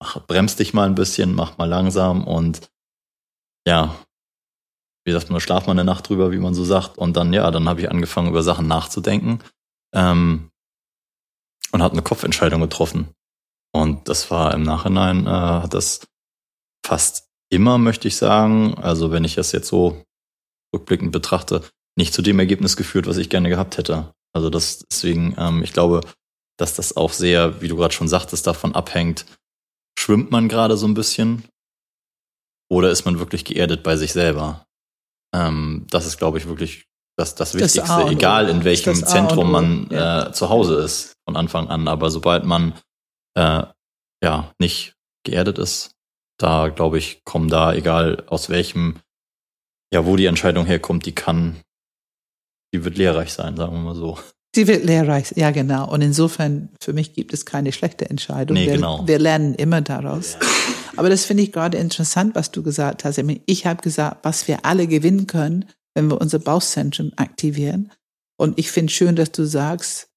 ach, bremst dich mal ein bisschen, mach mal langsam und ja, wie sagt man, schlaf mal eine Nacht drüber, wie man so sagt. Und dann, ja, dann habe ich angefangen, über Sachen nachzudenken ähm, und habe eine Kopfentscheidung getroffen. Und das war im Nachhinein, äh, hat das fast immer, möchte ich sagen, also wenn ich das jetzt so rückblickend betrachte, nicht zu dem Ergebnis geführt, was ich gerne gehabt hätte. Also das deswegen, ähm, ich glaube, dass das auch sehr, wie du gerade schon sagtest, davon abhängt, schwimmt man gerade so ein bisschen oder ist man wirklich geerdet bei sich selber? Ähm, das ist, glaube ich, wirklich das, das Wichtigste, das egal in welchem Zentrum man ja. äh, zu Hause ist von Anfang an. Aber sobald man äh, ja nicht geerdet ist, da glaube ich, kommen da, egal aus welchem, ja, wo die Entscheidung herkommt, die kann, die wird lehrreich sein, sagen wir mal so. Sie wird lehrreich, ja genau. Und insofern, für mich gibt es keine schlechte Entscheidung. Nee, wir, genau. wir lernen immer daraus. Ja. Aber das finde ich gerade interessant, was du gesagt hast. Ich habe gesagt, was wir alle gewinnen können, wenn wir unser Bauchzentrum aktivieren. Und ich finde schön, dass du sagst,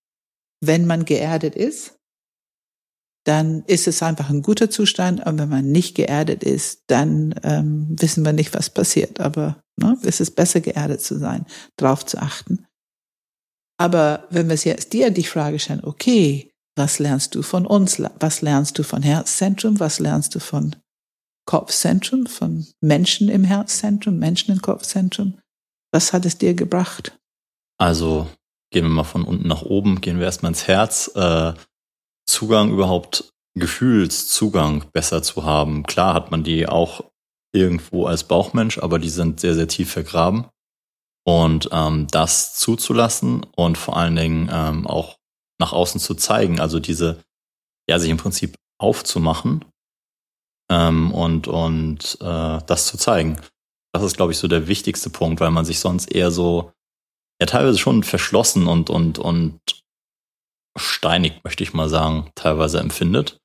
wenn man geerdet ist, dann ist es einfach ein guter Zustand. Und wenn man nicht geerdet ist, dann ähm, wissen wir nicht, was passiert. Aber ne, es ist besser, geerdet zu sein, drauf zu achten. Aber wenn wir es jetzt dir die Frage stellen, okay, was lernst du von uns? Was lernst du von Herzzentrum? Was lernst du von Kopfzentrum, von Menschen im Herzzentrum, Menschen im Kopfzentrum? Was hat es dir gebracht? Also gehen wir mal von unten nach oben, gehen wir erstmal ins Herz. Äh, Zugang überhaupt, Gefühlszugang besser zu haben. Klar hat man die auch irgendwo als Bauchmensch, aber die sind sehr, sehr tief vergraben. Und ähm, das zuzulassen und vor allen Dingen ähm, auch nach außen zu zeigen. Also diese, ja, sich im Prinzip aufzumachen ähm, und, und äh, das zu zeigen. Das ist, glaube ich, so der wichtigste Punkt, weil man sich sonst eher so, ja, teilweise schon verschlossen und, und, und steinig, möchte ich mal sagen, teilweise empfindet.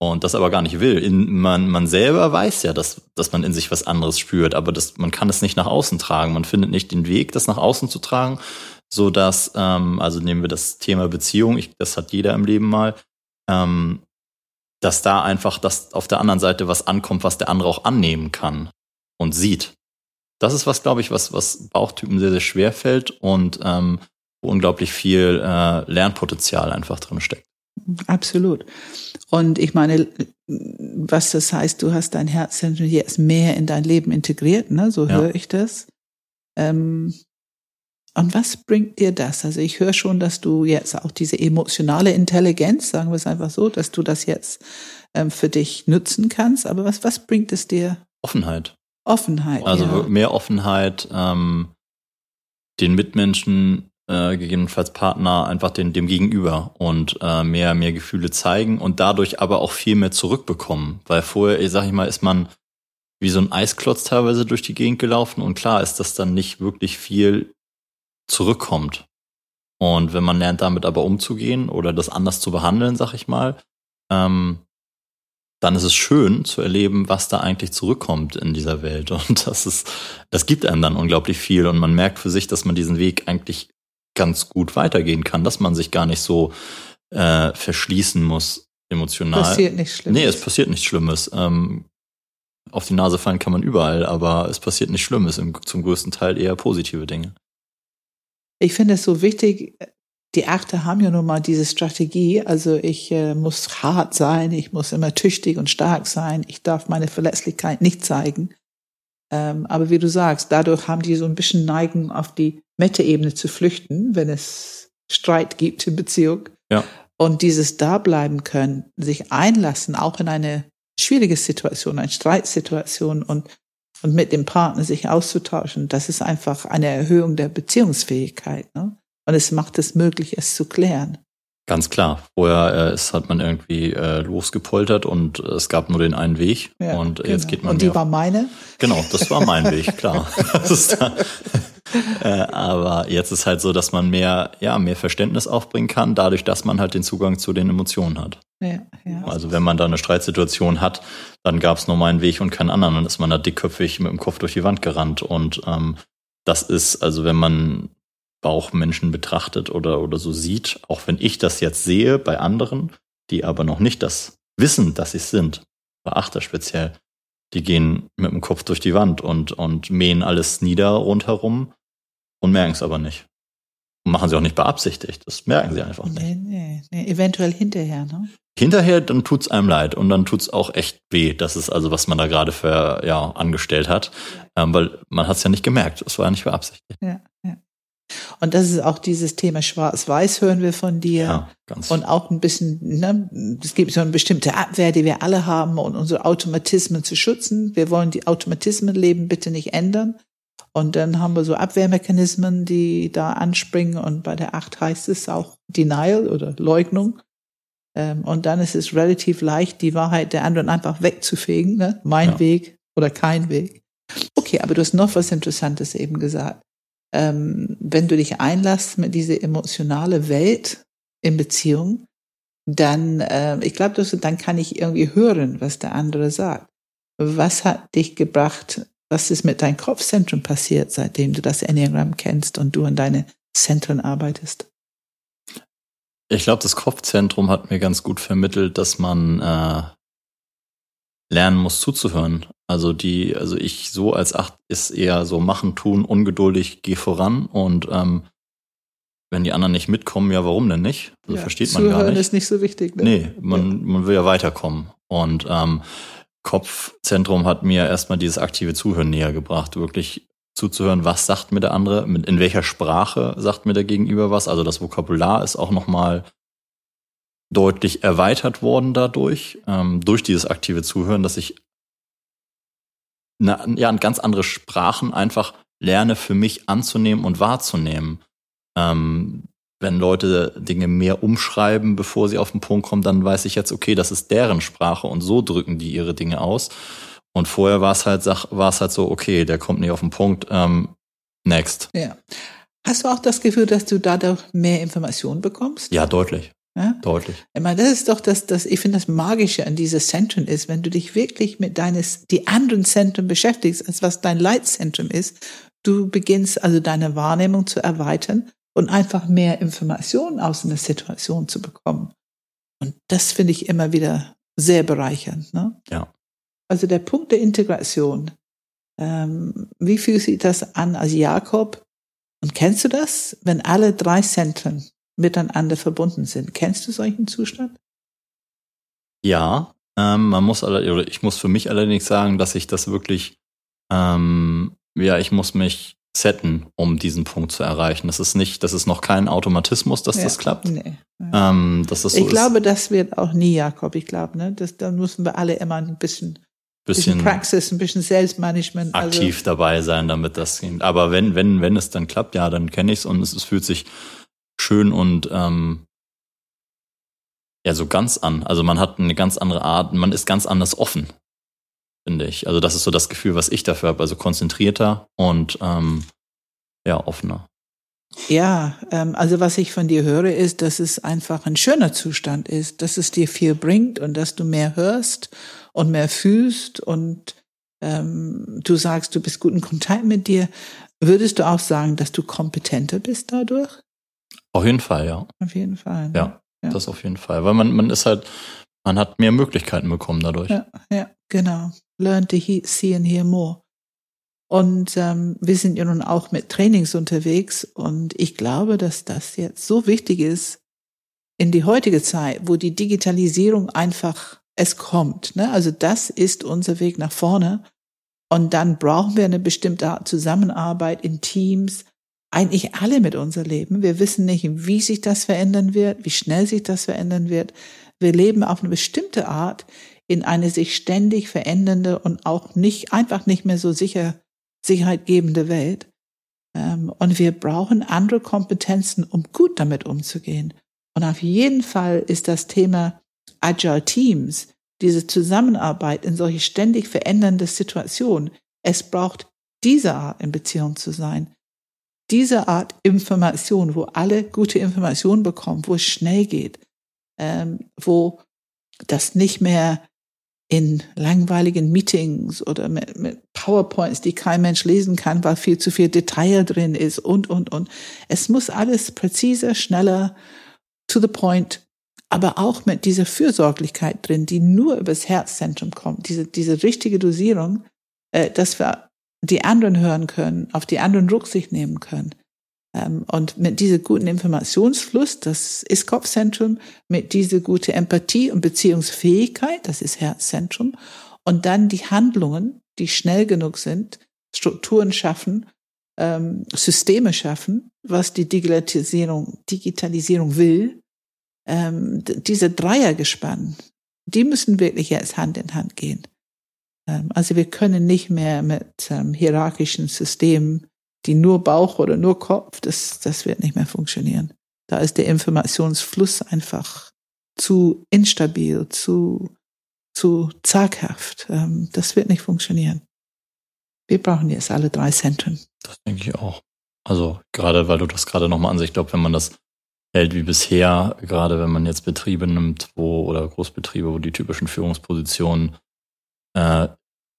Und das aber gar nicht will. In, man, man selber weiß ja, dass, dass man in sich was anderes spürt, aber das, man kann es nicht nach außen tragen. Man findet nicht den Weg, das nach außen zu tragen so dass, ähm, also nehmen wir das Thema Beziehung, ich, das hat jeder im Leben mal, ähm, dass da einfach das auf der anderen Seite was ankommt, was der andere auch annehmen kann und sieht. Das ist was, glaube ich, was, was Bauchtypen sehr, sehr schwer fällt und ähm, wo unglaublich viel äh, Lernpotenzial einfach drin steckt. Absolut. Und ich meine, was das heißt, du hast dein Herzzentrum jetzt mehr in dein Leben integriert, ne? so ja. höre ich das. Ähm, und was bringt dir das? Also ich höre schon, dass du jetzt auch diese emotionale Intelligenz, sagen wir es einfach so, dass du das jetzt ähm, für dich nutzen kannst. Aber was, was bringt es dir? Offenheit. Offenheit. Also ja. mehr Offenheit, ähm, den Mitmenschen, äh, gegebenenfalls Partner, einfach den, dem Gegenüber und äh, mehr, mehr Gefühle zeigen und dadurch aber auch viel mehr zurückbekommen. Weil vorher, sag ich mal, ist man wie so ein Eisklotz teilweise durch die Gegend gelaufen und klar ist das dann nicht wirklich viel zurückkommt. Und wenn man lernt, damit aber umzugehen oder das anders zu behandeln, sag ich mal, ähm, dann ist es schön zu erleben, was da eigentlich zurückkommt in dieser Welt. Und das ist, das gibt einem dann unglaublich viel. Und man merkt für sich, dass man diesen Weg eigentlich ganz gut weitergehen kann, dass man sich gar nicht so äh, verschließen muss emotional. Passiert nichts Schlimmes. Nee, es passiert nichts Schlimmes. Ähm, auf die Nase fallen kann man überall, aber es passiert nichts Schlimmes. Im, zum größten Teil eher positive Dinge. Ich finde es so wichtig, die Achte haben ja nun mal diese Strategie. Also ich äh, muss hart sein, ich muss immer tüchtig und stark sein, ich darf meine Verletzlichkeit nicht zeigen. Ähm, aber wie du sagst, dadurch haben die so ein bisschen Neigung, auf die Metaebene zu flüchten, wenn es Streit gibt in Beziehung. Ja. Und dieses Dableiben können, sich einlassen, auch in eine schwierige Situation, eine Streitsituation und und mit dem Partner sich auszutauschen, das ist einfach eine Erhöhung der Beziehungsfähigkeit. Ne? Und es macht es möglich, es zu klären. Ganz klar. Vorher äh, ist, hat man irgendwie äh, losgepoltert und äh, es gab nur den einen Weg. Ja, und genau. jetzt geht man. Und die war meine? Genau, das war mein Weg, klar. da, äh, aber jetzt ist halt so, dass man mehr, ja, mehr Verständnis aufbringen kann, dadurch, dass man halt den Zugang zu den Emotionen hat. Ja, ja. Also wenn man da eine Streitsituation hat, dann gab es nur meinen Weg und keinen anderen. Dann ist man da dickköpfig mit dem Kopf durch die Wand gerannt. Und ähm, das ist, also wenn man Bauchmenschen betrachtet oder, oder so sieht, auch wenn ich das jetzt sehe bei anderen, die aber noch nicht das wissen, dass sie es sind, bei Achter speziell, die gehen mit dem Kopf durch die Wand und, und mähen alles nieder rundherum und merken es aber nicht. Und machen sie auch nicht beabsichtigt. Das merken sie einfach nicht. Nee, nee, nee. eventuell hinterher, ne? Hinterher, dann tut's einem leid und dann tut's auch echt weh. Das ist also, was man da gerade für ja angestellt hat. Ähm, weil man hat's ja nicht gemerkt. Es war ja nicht beabsichtigt. Ja, ja. Und das ist auch dieses Thema Schwarz-Weiß hören wir von dir. Ja, ganz und auch ein bisschen, ne, es gibt so eine bestimmte Abwehr, die wir alle haben, um unsere Automatismen zu schützen. Wir wollen die Automatismen leben bitte nicht ändern. Und dann haben wir so Abwehrmechanismen, die da anspringen. Und bei der Acht heißt es auch Denial oder Leugnung. Ähm, und dann ist es relativ leicht, die Wahrheit der anderen einfach wegzufegen. Ne? Mein ja. Weg oder kein Weg. Okay, aber du hast noch was Interessantes eben gesagt ähm, wenn du dich einlässt mit dieser emotionale Welt in Beziehung, dann, äh, ich glaube, dann kann ich irgendwie hören, was der andere sagt. Was hat dich gebracht? Was ist mit deinem Kopfzentrum passiert, seitdem du das Enneagramm kennst und du an deine Zentren arbeitest? Ich glaube, das Kopfzentrum hat mir ganz gut vermittelt, dass man äh, lernen muss zuzuhören. Also die, also ich so als acht ist eher so machen, tun, ungeduldig, geh voran und ähm, wenn die anderen nicht mitkommen, ja, warum denn nicht? Also ja, versteht man gar nicht. ist nicht so wichtig. Ne? Nee, man, ja. man will ja weiterkommen. Und ähm, Kopfzentrum hat mir erstmal dieses aktive Zuhören näher gebracht, wirklich zuzuhören, was sagt mir der andere, in welcher Sprache sagt mir der Gegenüber was. Also das Vokabular ist auch nochmal deutlich erweitert worden dadurch, ähm, durch dieses aktive Zuhören, dass ich eine, ja, ganz andere Sprachen einfach lerne für mich anzunehmen und wahrzunehmen. Ähm, wenn Leute Dinge mehr umschreiben, bevor sie auf den Punkt kommen, dann weiß ich jetzt, okay, das ist deren Sprache und so drücken die ihre Dinge aus. Und vorher war es halt, war es halt so, okay, der kommt nicht auf den Punkt, ähm, next. Ja. Hast du auch das Gefühl, dass du dadurch mehr Informationen bekommst? Ja, deutlich. Ja? Deutlich. Ich meine, das ist doch das, das ich finde das Magische an dieser Zentren ist, wenn du dich wirklich mit deines, die anderen Zentren beschäftigst, als was dein Leitzentrum ist, du beginnst also deine Wahrnehmung zu erweitern und einfach mehr Informationen aus einer Situation zu bekommen. Und das finde ich immer wieder sehr bereichernd. Ne? Ja. Also der Punkt der Integration. Ähm, wie fühlt sich das an als Jakob? Und kennst du das, wenn alle drei Zentren miteinander verbunden sind. Kennst du solchen Zustand? Ja, ähm, man muss oder ich muss für mich allerdings sagen, dass ich das wirklich, ähm, ja, ich muss mich setten, um diesen Punkt zu erreichen. Das ist nicht, das ist noch kein Automatismus, dass ja, das klappt. Nee. Ähm, dass das so ich glaube, das wird auch nie, Jakob. Ich glaube, ne, das, da müssen wir alle immer ein bisschen bisschen, bisschen Praxis, ein bisschen Selbstmanagement. Also Aktiv also. dabei sein, damit das geht. Aber wenn, wenn, wenn es dann klappt, ja, dann kenne ich es und es, es fühlt sich schön und ähm, ja, so ganz an. Also man hat eine ganz andere Art, man ist ganz anders offen, finde ich. Also das ist so das Gefühl, was ich dafür habe. Also konzentrierter und ähm, ja, offener. Ja, ähm, also was ich von dir höre, ist, dass es einfach ein schöner Zustand ist, dass es dir viel bringt und dass du mehr hörst und mehr fühlst und ähm, du sagst, du bist gut in Kontakt mit dir. Würdest du auch sagen, dass du kompetenter bist dadurch? Auf jeden Fall, ja. Auf jeden Fall. Ne? Ja, ja, das auf jeden Fall. Weil man, man ist halt, man hat mehr Möglichkeiten bekommen dadurch. Ja, ja genau. Learn to see and hear more. Und ähm, wir sind ja nun auch mit Trainings unterwegs und ich glaube, dass das jetzt so wichtig ist in die heutige Zeit, wo die Digitalisierung einfach es kommt. Ne? Also das ist unser Weg nach vorne. Und dann brauchen wir eine bestimmte Art Zusammenarbeit in Teams, eigentlich alle mit unser Leben. Wir wissen nicht, wie sich das verändern wird, wie schnell sich das verändern wird. Wir leben auf eine bestimmte Art, in eine sich ständig verändernde und auch nicht, einfach nicht mehr so sicher, sicherheitgebende Welt. Ähm, und wir brauchen andere Kompetenzen, um gut damit umzugehen. Und auf jeden Fall ist das Thema Agile Teams, diese Zusammenarbeit in solche ständig verändernde Situationen. Es braucht diese Art in Beziehung zu sein. Diese Art Information, wo alle gute Informationen bekommen, wo es schnell geht, ähm, wo das nicht mehr in langweiligen Meetings oder mit, mit PowerPoints, die kein Mensch lesen kann, weil viel zu viel Detail drin ist und, und, und. Es muss alles präziser, schneller, to the point, aber auch mit dieser Fürsorglichkeit drin, die nur übers Herzzentrum kommt, diese, diese richtige Dosierung, äh, dass wir die anderen hören können, auf die anderen Rücksicht nehmen können. Ähm, und mit diesem guten Informationsfluss, das ist Kopfzentrum, mit dieser gute Empathie und Beziehungsfähigkeit, das ist Herzzentrum, und dann die Handlungen, die schnell genug sind, Strukturen schaffen, ähm, Systeme schaffen, was die Digitalisierung, Digitalisierung will. Ähm, diese Dreiergespann, die müssen wirklich jetzt Hand in Hand gehen. Ähm, also wir können nicht mehr mit ähm, hierarchischen Systemen die nur Bauch oder nur Kopf, das, das wird nicht mehr funktionieren. Da ist der Informationsfluss einfach zu instabil, zu, zu zaghaft. Ähm, das wird nicht funktionieren. Wir brauchen jetzt alle drei Zentren. Das denke ich auch. Also gerade, weil du das gerade nochmal an sich glaubst, wenn man das hält wie bisher, gerade wenn man jetzt Betriebe nimmt, wo oder Großbetriebe, wo die typischen Führungspositionen äh,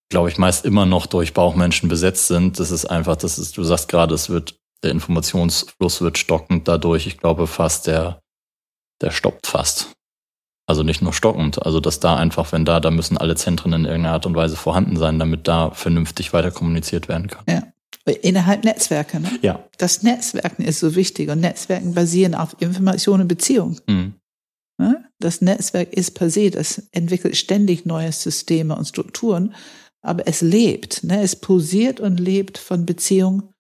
glaube ich, meist immer noch durch Bauchmenschen besetzt sind. Das ist einfach, das ist, du sagst gerade, es wird, der Informationsfluss wird stockend dadurch. Ich glaube fast, der, der stoppt fast. Also nicht nur stockend, also dass da einfach, wenn da, da müssen alle Zentren in irgendeiner Art und Weise vorhanden sein, damit da vernünftig weiter kommuniziert werden kann. Ja. Innerhalb Netzwerke, ne? Ja. Das Netzwerken ist so wichtig und Netzwerken basieren auf Information und Beziehung. Mhm. Ne? Das Netzwerk ist per se, das entwickelt ständig neue Systeme und Strukturen aber es lebt, ne? es pulsiert und lebt von Beziehung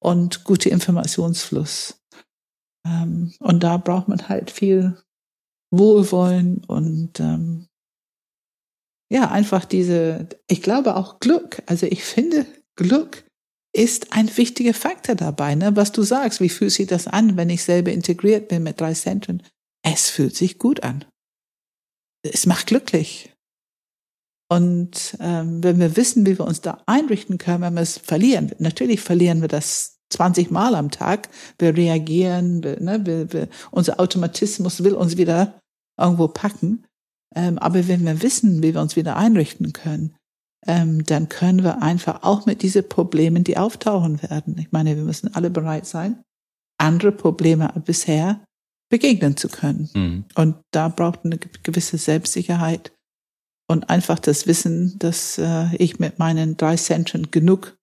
und gute Informationsfluss. Ähm, und da braucht man halt viel Wohlwollen und ähm, ja, einfach diese, ich glaube auch Glück. Also ich finde, Glück ist ein wichtiger Faktor dabei. Ne? Was du sagst, wie fühlt sich das an, wenn ich selber integriert bin mit drei Zentren? Es fühlt sich gut an. Es macht glücklich. Und ähm, wenn wir wissen, wie wir uns da einrichten können, wenn wir es verlieren, natürlich verlieren wir das 20 Mal am Tag. Wir reagieren, wir, ne, wir, wir, unser Automatismus will uns wieder irgendwo packen. Ähm, aber wenn wir wissen, wie wir uns wieder einrichten können, ähm, dann können wir einfach auch mit diesen Problemen, die auftauchen werden. Ich meine, wir müssen alle bereit sein, andere Probleme bisher begegnen zu können. Mhm. Und da braucht eine gewisse Selbstsicherheit und einfach das Wissen, dass äh, ich mit meinen drei Zentren genug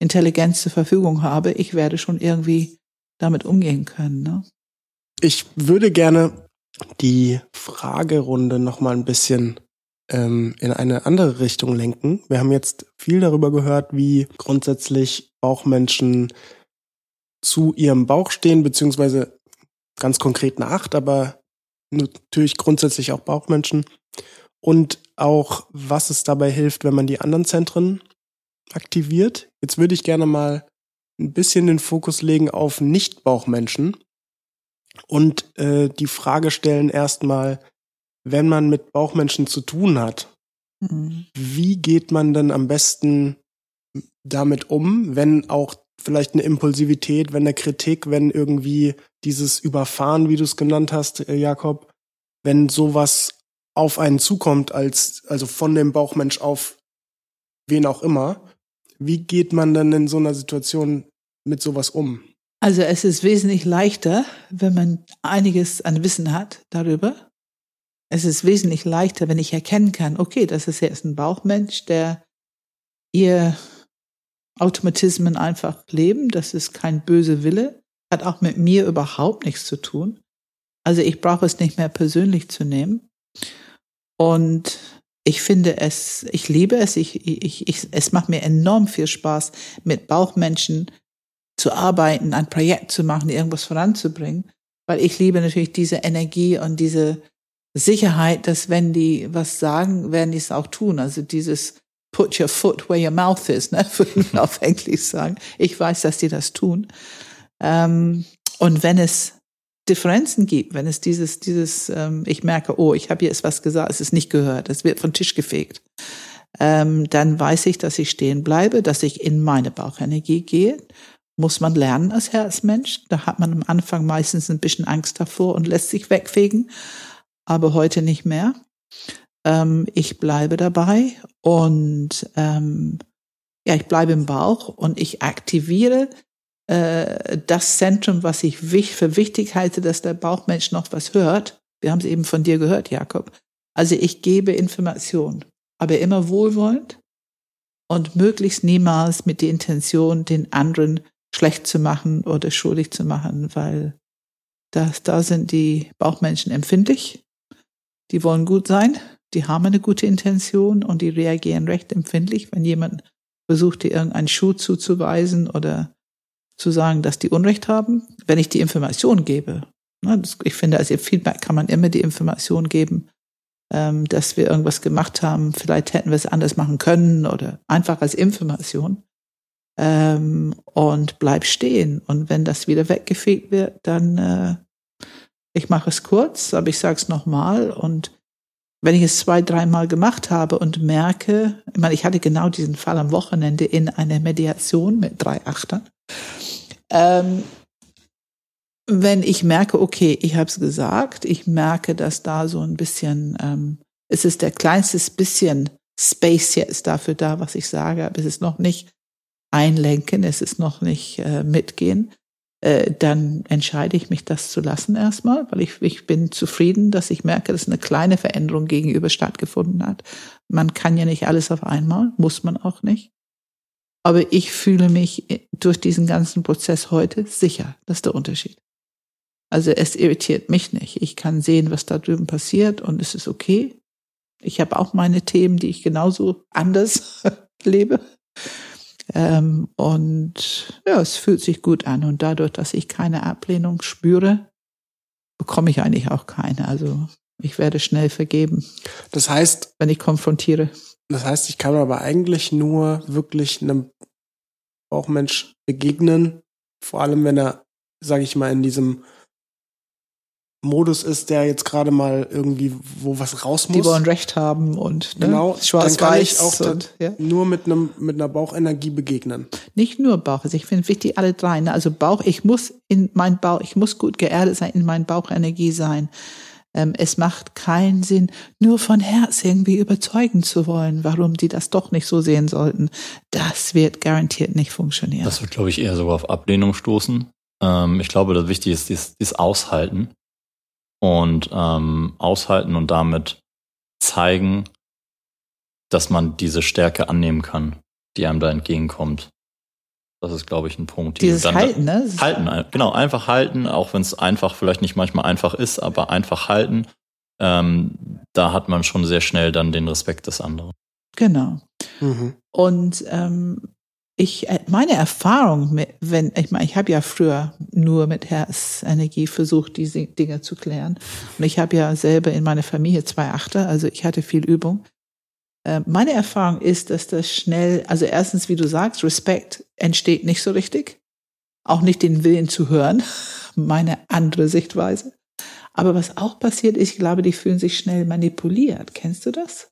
Intelligenz zur Verfügung habe, ich werde schon irgendwie damit umgehen können. Ne? Ich würde gerne die Fragerunde noch mal ein bisschen ähm, in eine andere Richtung lenken. Wir haben jetzt viel darüber gehört, wie grundsätzlich Bauchmenschen zu ihrem Bauch stehen, beziehungsweise ganz konkret eine Acht, aber natürlich grundsätzlich auch Bauchmenschen und auch, was es dabei hilft, wenn man die anderen Zentren aktiviert. Jetzt würde ich gerne mal ein bisschen den Fokus legen auf Nicht-Bauchmenschen und äh, die Frage stellen erstmal, wenn man mit Bauchmenschen zu tun hat, mhm. wie geht man denn am besten damit um, wenn auch vielleicht eine Impulsivität, wenn eine Kritik, wenn irgendwie dieses Überfahren, wie du es genannt hast, äh, Jakob, wenn sowas auf einen zukommt, als, also von dem Bauchmensch auf wen auch immer. Wie geht man dann in so einer Situation mit sowas um? Also es ist wesentlich leichter, wenn man einiges an Wissen hat darüber. Es ist wesentlich leichter, wenn ich erkennen kann, okay, das ist jetzt ein Bauchmensch, der ihr Automatismen einfach leben. Das ist kein böse Wille, hat auch mit mir überhaupt nichts zu tun. Also ich brauche es nicht mehr persönlich zu nehmen. Und ich finde es, ich liebe es, ich, ich, ich, es macht mir enorm viel Spaß, mit Bauchmenschen zu arbeiten, ein Projekt zu machen, irgendwas voranzubringen, weil ich liebe natürlich diese Energie und diese Sicherheit, dass wenn die was sagen, werden die es auch tun. Also dieses put your foot where your mouth is, ne, würden wir auf Englisch sagen. Ich weiß, dass die das tun. Ähm, und wenn es Differenzen gibt, wenn es dieses, dieses, ähm, ich merke, oh, ich habe jetzt was gesagt, es ist nicht gehört, es wird vom Tisch gefegt, ähm, dann weiß ich, dass ich stehen bleibe, dass ich in meine Bauchenergie gehe. Muss man lernen als Herzmensch. Da hat man am Anfang meistens ein bisschen Angst davor und lässt sich wegfegen, aber heute nicht mehr. Ähm, ich bleibe dabei und ähm, ja, ich bleibe im Bauch und ich aktiviere äh, das Zentrum, was ich für wichtig halte, dass der Bauchmensch noch was hört. Wir haben es eben von dir gehört, Jakob. Also ich gebe Information, aber immer wohlwollend und möglichst niemals mit der Intention, den anderen schlecht zu machen oder schuldig zu machen, weil das, da sind die Bauchmenschen empfindlich. Die wollen gut sein, die haben eine gute Intention und die reagieren recht empfindlich, wenn jemand versucht, dir irgendeinen Schuh zuzuweisen oder zu sagen, dass die Unrecht haben, wenn ich die Information gebe. Ne, ich finde, als Feedback kann man immer die Information geben, ähm, dass wir irgendwas gemacht haben, vielleicht hätten wir es anders machen können oder einfach als Information. Ähm, und bleib stehen. Und wenn das wieder weggefegt wird, dann äh, ich mache es kurz, aber ich sage es nochmal. Und wenn ich es zwei, dreimal gemacht habe und merke, ich meine, ich hatte genau diesen Fall am Wochenende in einer Mediation mit drei Achtern. Ähm, wenn ich merke, okay, ich habe es gesagt, ich merke, dass da so ein bisschen, ähm, es ist der kleinste bisschen Space jetzt dafür da, was ich sage, aber es ist noch nicht einlenken, es ist noch nicht äh, mitgehen, äh, dann entscheide ich mich, das zu lassen erstmal, weil ich, ich bin zufrieden, dass ich merke, dass eine kleine Veränderung gegenüber stattgefunden hat. Man kann ja nicht alles auf einmal, muss man auch nicht. Aber ich fühle mich durch diesen ganzen Prozess heute sicher. Das ist der Unterschied. Also es irritiert mich nicht. Ich kann sehen, was da drüben passiert und es ist okay. Ich habe auch meine Themen, die ich genauso anders lebe. Ähm, und ja, es fühlt sich gut an. Und dadurch, dass ich keine Ablehnung spüre, bekomme ich eigentlich auch keine. Also ich werde schnell vergeben. Das heißt, wenn ich konfrontiere. Das heißt, ich kann aber eigentlich nur wirklich einem Bauchmensch begegnen, vor allem wenn er, sage ich mal, in diesem Modus ist, der jetzt gerade mal irgendwie wo was raus muss. Die wollen Recht haben und ne, genau, schwarz dann kann ich auch und, ja. nur mit einem mit einer Bauchenergie begegnen. Nicht nur Bauch, also ich finde wichtig alle drei. Ne? Also Bauch, ich muss in mein Bauch, ich muss gut geerdet sein, in mein Bauchenergie sein. Ähm, es macht keinen Sinn, nur von Herz irgendwie überzeugen zu wollen, warum die das doch nicht so sehen sollten. Das wird garantiert nicht funktionieren. Das wird, glaube ich, eher sogar auf Ablehnung stoßen. Ähm, ich glaube, das Wichtige ist dieses Aushalten und ähm, aushalten und damit zeigen, dass man diese Stärke annehmen kann, die einem da entgegenkommt. Das ist, glaube ich, ein Punkt. Dieses dann Halten, ne? Halten, genau, einfach halten, auch wenn es einfach vielleicht nicht manchmal einfach ist, aber einfach halten. Ähm, da hat man schon sehr schnell dann den Respekt des anderen. Genau. Mhm. Und ähm, ich, äh, meine Erfahrung mit, wenn, ich meine, ich habe ja früher nur mit Herzenergie versucht, diese Dinge zu klären. Und ich habe ja selber in meiner Familie zwei Achter, also ich hatte viel Übung. Äh, meine Erfahrung ist, dass das schnell, also erstens, wie du sagst, Respekt entsteht nicht so richtig. Auch nicht den Willen zu hören. Meine andere Sichtweise. Aber was auch passiert ist, ich glaube, die fühlen sich schnell manipuliert. Kennst du das?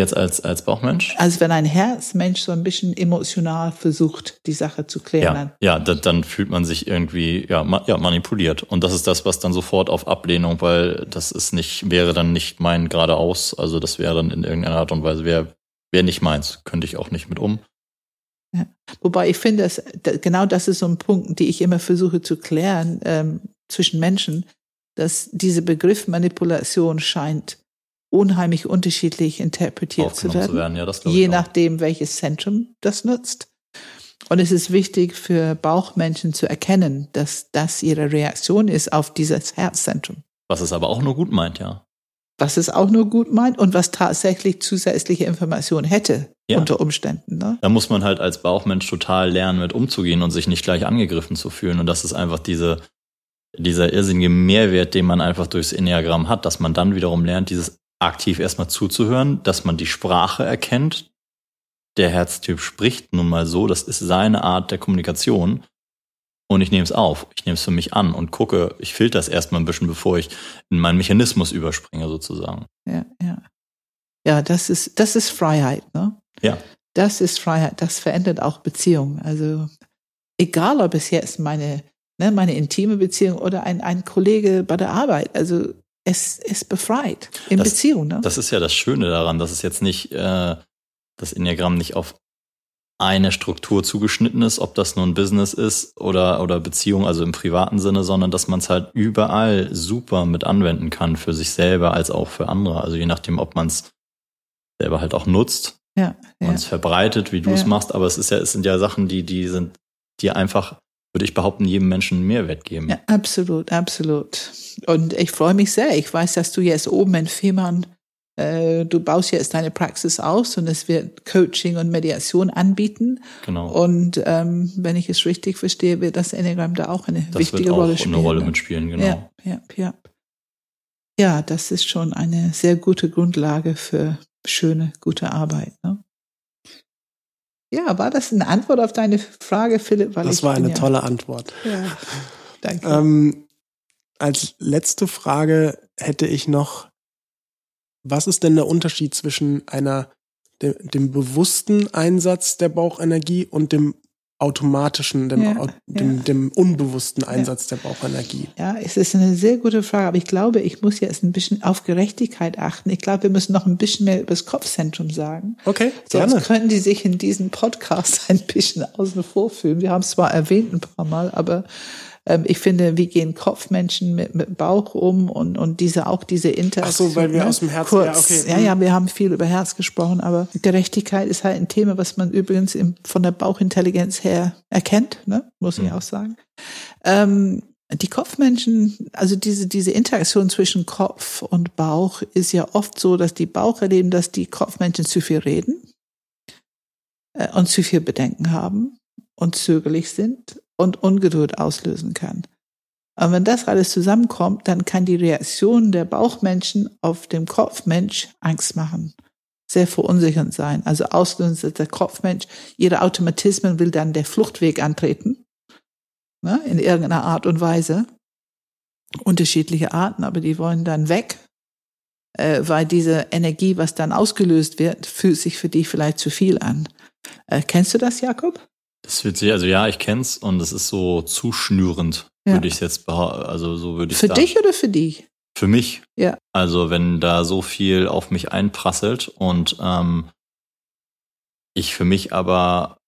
Jetzt als, als Bauchmensch? Also wenn ein Herzmensch so ein bisschen emotional versucht, die Sache zu klären. Ja, ja dann, dann fühlt man sich irgendwie ja, ma, ja, manipuliert. Und das ist das, was dann sofort auf Ablehnung, weil das ist nicht, wäre dann nicht mein geradeaus. Also das wäre dann in irgendeiner Art und Weise, wäre wär nicht meins. Könnte ich auch nicht mit um. Ja. Wobei ich finde, dass, genau das ist so ein Punkt, die ich immer versuche zu klären ähm, zwischen Menschen, dass dieser Begriff Manipulation scheint unheimlich unterschiedlich interpretiert zu werden, zu werden. Ja, je nachdem, welches Zentrum das nutzt. Und es ist wichtig für Bauchmenschen zu erkennen, dass das ihre Reaktion ist auf dieses Herzzentrum. Was es aber auch nur gut meint, ja. Was es auch nur gut meint und was tatsächlich zusätzliche Informationen hätte ja. unter Umständen. Ne? Da muss man halt als Bauchmensch total lernen, mit umzugehen und sich nicht gleich angegriffen zu fühlen. Und das ist einfach diese, dieser irrsinnige Mehrwert, den man einfach durchs Enneagramm hat, dass man dann wiederum lernt, dieses aktiv erstmal zuzuhören, dass man die Sprache erkennt. Der Herztyp spricht nun mal so, das ist seine Art der Kommunikation. Und ich nehme es auf, ich nehme es für mich an und gucke, ich filter es erstmal ein bisschen, bevor ich in meinen Mechanismus überspringe, sozusagen. Ja, ja. Ja, das ist, das ist Freiheit, ne? Ja. Das ist Freiheit. Das verändert auch Beziehungen. Also, egal ob es jetzt meine, ne, meine intime Beziehung oder ein, ein Kollege bei der Arbeit. Also, es ist befreit in Das- Beziehung, ne? Das ist ja das Schöne daran, dass es jetzt nicht, äh, das Enneagramm nicht auf eine Struktur zugeschnitten ist, ob das nun Business ist oder, oder Beziehung, also im privaten Sinne, sondern dass man es halt überall super mit anwenden kann, für sich selber als auch für andere. Also je nachdem, ob man es selber halt auch nutzt ja, und ja. es verbreitet, wie du es Ja. machst, aber es ist ja, es sind ja Sachen, die, die sind, die einfach, würde ich behaupten, jedem Menschen einen Mehrwert geben. ja, absolut, absolut. Und ich freue mich sehr. Ich weiß, dass du jetzt oben in Fehmarn, äh, du baust jetzt deine Praxis aus und es wird Coaching und Mediation anbieten. Genau. Und ähm, wenn ich es richtig verstehe, wird das Enneagramm da auch eine das wichtige wird auch Rolle spielen. eine Rolle ne? mitspielen, genau. Ja, ja, ja. Ja, das ist schon eine sehr gute Grundlage für schöne, gute Arbeit. Ne? Ja, war das eine Antwort auf deine Frage, Philipp? Weil Das war eine ja, tolle Antwort. Ja, danke. Ähm, als letzte Frage hätte ich noch, was ist denn der Unterschied zwischen einer, dem, dem bewussten Einsatz der Bauchenergie und dem automatischen, dem, Ja, dem, ja. dem unbewussten Einsatz der Bauchenergie? Ja, es ist eine sehr gute Frage, aber ich glaube, ich muss jetzt ein bisschen auf Gerechtigkeit achten. Ich glaube, wir müssen noch ein bisschen mehr über das Kopfzentrum sagen. Okay, Sonst gerne. können die sich in diesem Podcast ein bisschen außen vor fühlen. Wir haben es zwar erwähnt ein paar Mal, aber ich finde, wie gehen Kopfmenschen mit, mit Bauch um und, und diese auch diese Interaktion. Ach so, weil wir ne? aus dem Herzen- Kurz, ja, okay. ja, ja, wir haben viel über Herz gesprochen, aber Gerechtigkeit ist halt ein Thema, was man übrigens im, von der Bauchintelligenz her erkennt, ne? muss ich Mhm. auch sagen. Ähm, die Kopfmenschen, also diese, diese Interaktion zwischen Kopf und Bauch ist ja oft so, dass die Bauch erleben, dass die Kopfmenschen zu viel reden äh, und zu viel Bedenken haben und zögerlich sind und Ungeduld auslösen kann. Und wenn das alles zusammenkommt, dann kann die Reaktion der Bauchmenschen auf den Kopfmensch Angst machen, sehr verunsichernd sein. Also auslösen, dass der Kopfmensch ihre Automatismen will dann der Fluchtweg antreten, ne, in irgendeiner Art und Weise. Unterschiedliche Arten, aber die wollen dann weg, äh, weil diese Energie, was dann ausgelöst wird, fühlt sich für dich vielleicht zu viel an. Äh, kennst du das, Jakob? Wird sich, also ja, ich kenn's und es ist so zuschnürend, Ja. würde ich jetzt behaupten. Also so würde ich Für dich oder für dich? Für mich. Ja. Also wenn da so viel auf mich einprasselt und ähm, ich für mich aber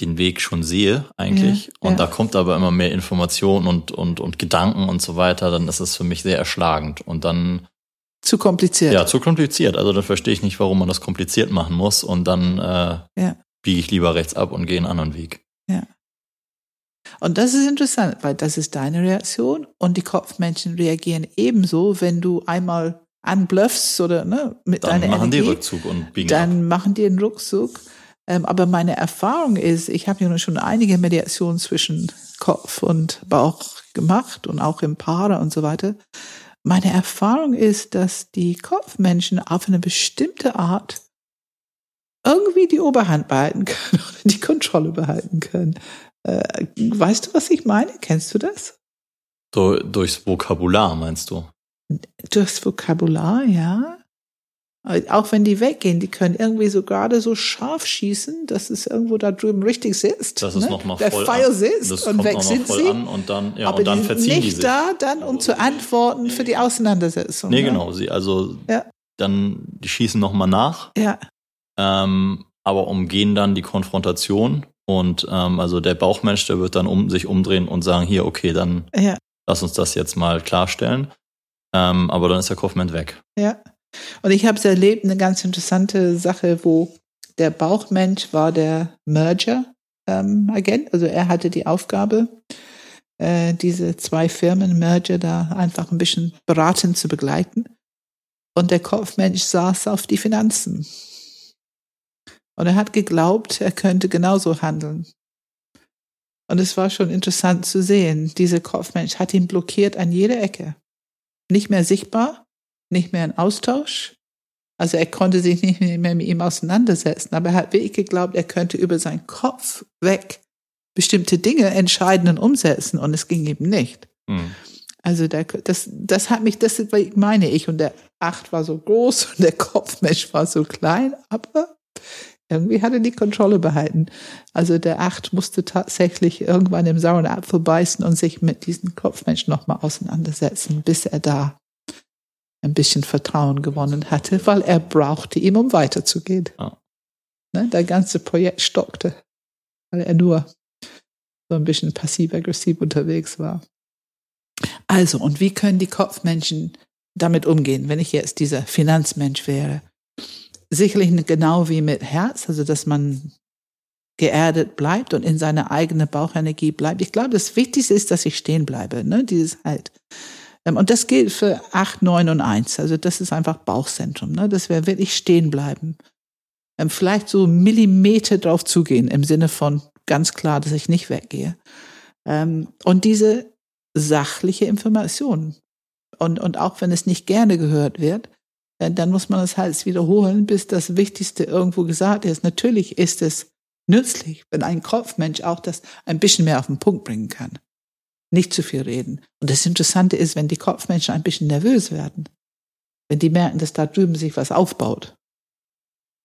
den Weg schon sehe eigentlich Ja, und ja. da kommt aber immer mehr Information und, und, und Gedanken und so weiter, dann ist es für mich sehr erschlagend und dann Zu kompliziert. ja zu kompliziert. Also dann verstehe ich nicht, warum man das kompliziert machen muss und dann äh, Ja. Biege ich lieber rechts ab und gehe einen anderen Weg. Und das ist interessant, weil das ist deine Reaktion und die Kopfmenschen reagieren ebenso, wenn du einmal anbluffst oder ne, mit Dann deiner machen die Energie, Rückzug und biegen dann ab. machen die einen Ruckzuck. Ähm, aber meine Erfahrung ist, ich habe ja schon einige Mediationen zwischen Kopf und Bauch gemacht und auch im Paare und so weiter. Meine Erfahrung ist, dass die Kopfmenschen auf eine bestimmte Art irgendwie die Oberhand behalten können oder die Kontrolle behalten können. Äh, weißt du, was ich meine? Kennst du das? So, durchs Vokabular meinst du? Durchs Vokabular, ja. Auch wenn die weggehen, die können irgendwie so gerade so scharf schießen, dass es irgendwo da drüben richtig sitzt. Das ist ne? noch mal Der voll Pfeil sitzt Das und weg sind voll sie. an und dann, ja, aber und dann die sind verziehen die nicht sich. da, dann um zu antworten für die Auseinandersetzung. Nee, ne? genau. Sie, also Ja. dann, die schießen nochmal nach, Ja, ähm, aber umgehen dann die Konfrontation und ähm, also der Bauchmensch, der wird dann um sich umdrehen und sagen, hier, okay, dann ja, lass uns das jetzt mal klarstellen. Ähm, aber dann ist der Kopfmensch weg. ja. Und ich habe es erlebt, eine ganz interessante Sache, wo der Bauchmensch war der Merger-Agent. also er hatte die Aufgabe, äh, diese zwei Firmen Merger da einfach ein bisschen beratend zu begleiten. Und der Kopfmensch saß auf die Finanzen. Und er hat geglaubt, er könnte genauso handeln. Und es war schon interessant zu sehen. Dieser Kopfmensch hat ihn blockiert an jeder Ecke. Nicht mehr sichtbar, nicht mehr in Austausch. Also er konnte sich nicht mehr mit ihm auseinandersetzen, aber er hat wirklich geglaubt, er könnte über seinen Kopf weg bestimmte Dinge entscheiden und umsetzen und es ging eben nicht. Mhm. Also der, das, das hat mich, das meine ich. Und der Acht war so groß und der Kopfmensch war so klein, aber irgendwie hat er die Kontrolle behalten. Also der Acht musste tatsächlich irgendwann im sauren Apfel beißen und sich mit diesem Kopfmensch nochmal auseinandersetzen, bis er da ein bisschen Vertrauen gewonnen hatte, weil er brauchte ihn, um weiterzugehen. Oh. Ne, der ganze Projekt stockte, weil er nur so ein bisschen passiv-aggressiv unterwegs war. Also, und wie können die Kopfmenschen damit umgehen, wenn ich jetzt dieser Finanzmensch wäre? Sicherlich genau wie mit Herz, also dass man geerdet bleibt und in seiner eigenen Bauchenergie bleibt. Ich glaube, das Wichtigste ist, dass ich stehen bleibe, ne? dieses halt. Ähm, und das gilt für 8, 9 und 1. Also das ist einfach Bauchzentrum, ne? dass wir wirklich stehen bleiben. Ähm, vielleicht so Millimeter drauf zugehen im Sinne von ganz klar, dass ich nicht weggehe. Ähm, und diese sachliche Information. Und, und auch wenn es nicht gerne gehört wird, dann, muss man es halt wiederholen, bis das Wichtigste irgendwo gesagt ist. Natürlich ist es nützlich, wenn ein Kopfmensch auch das ein bisschen mehr auf den Punkt bringen kann. Nicht zu viel reden. Und das Interessante ist, wenn die Kopfmenschen ein bisschen nervös werden, wenn die merken, dass da drüben sich was aufbaut,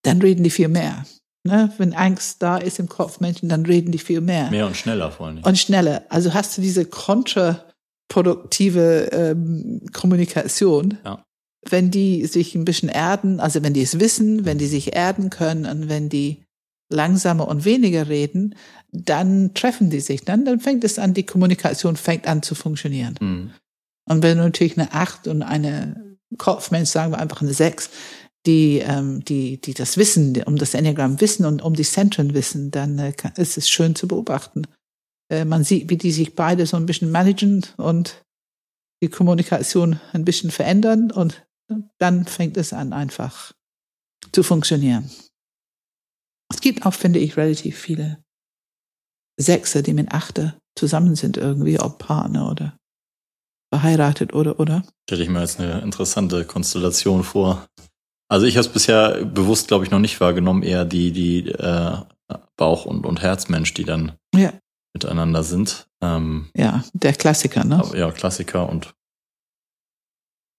dann reden die viel mehr. Ne? Wenn Angst da ist im Kopf Menschen, dann reden die viel mehr. Mehr und schneller vor allem. Und schneller. Also hast du diese kontraproduktive ähm, Kommunikation. Ja. Wenn die sich ein bisschen erden, also wenn die es wissen, wenn die sich erden können und wenn die langsamer und weniger reden, dann treffen die sich. Dann, dann fängt es an, die Kommunikation fängt an zu funktionieren. Mhm. Und wenn du natürlich eine Acht und eine Kopfmensch, sagen wir einfach eine Sechs, die, ähm, die, die das wissen, um das Enneagramm wissen und um die Zentren wissen, dann äh, kann, ist es schön zu beobachten. Äh, man sieht, wie die sich beide so ein bisschen managen und die Kommunikation ein bisschen verändern und dann fängt es an, einfach zu funktionieren. Es gibt auch, finde ich, relativ viele Sechse, die mit Achte zusammen sind irgendwie, ob Partner oder verheiratet oder, oder. Stelle ich mir jetzt eine interessante Konstellation vor. Also ich habe es bisher bewusst, glaube ich, noch nicht wahrgenommen, eher die, die äh, Bauch- und, und Herzmensch, die dann ja. miteinander sind. Ähm, ja, der Klassiker, ne? Ja, Klassiker und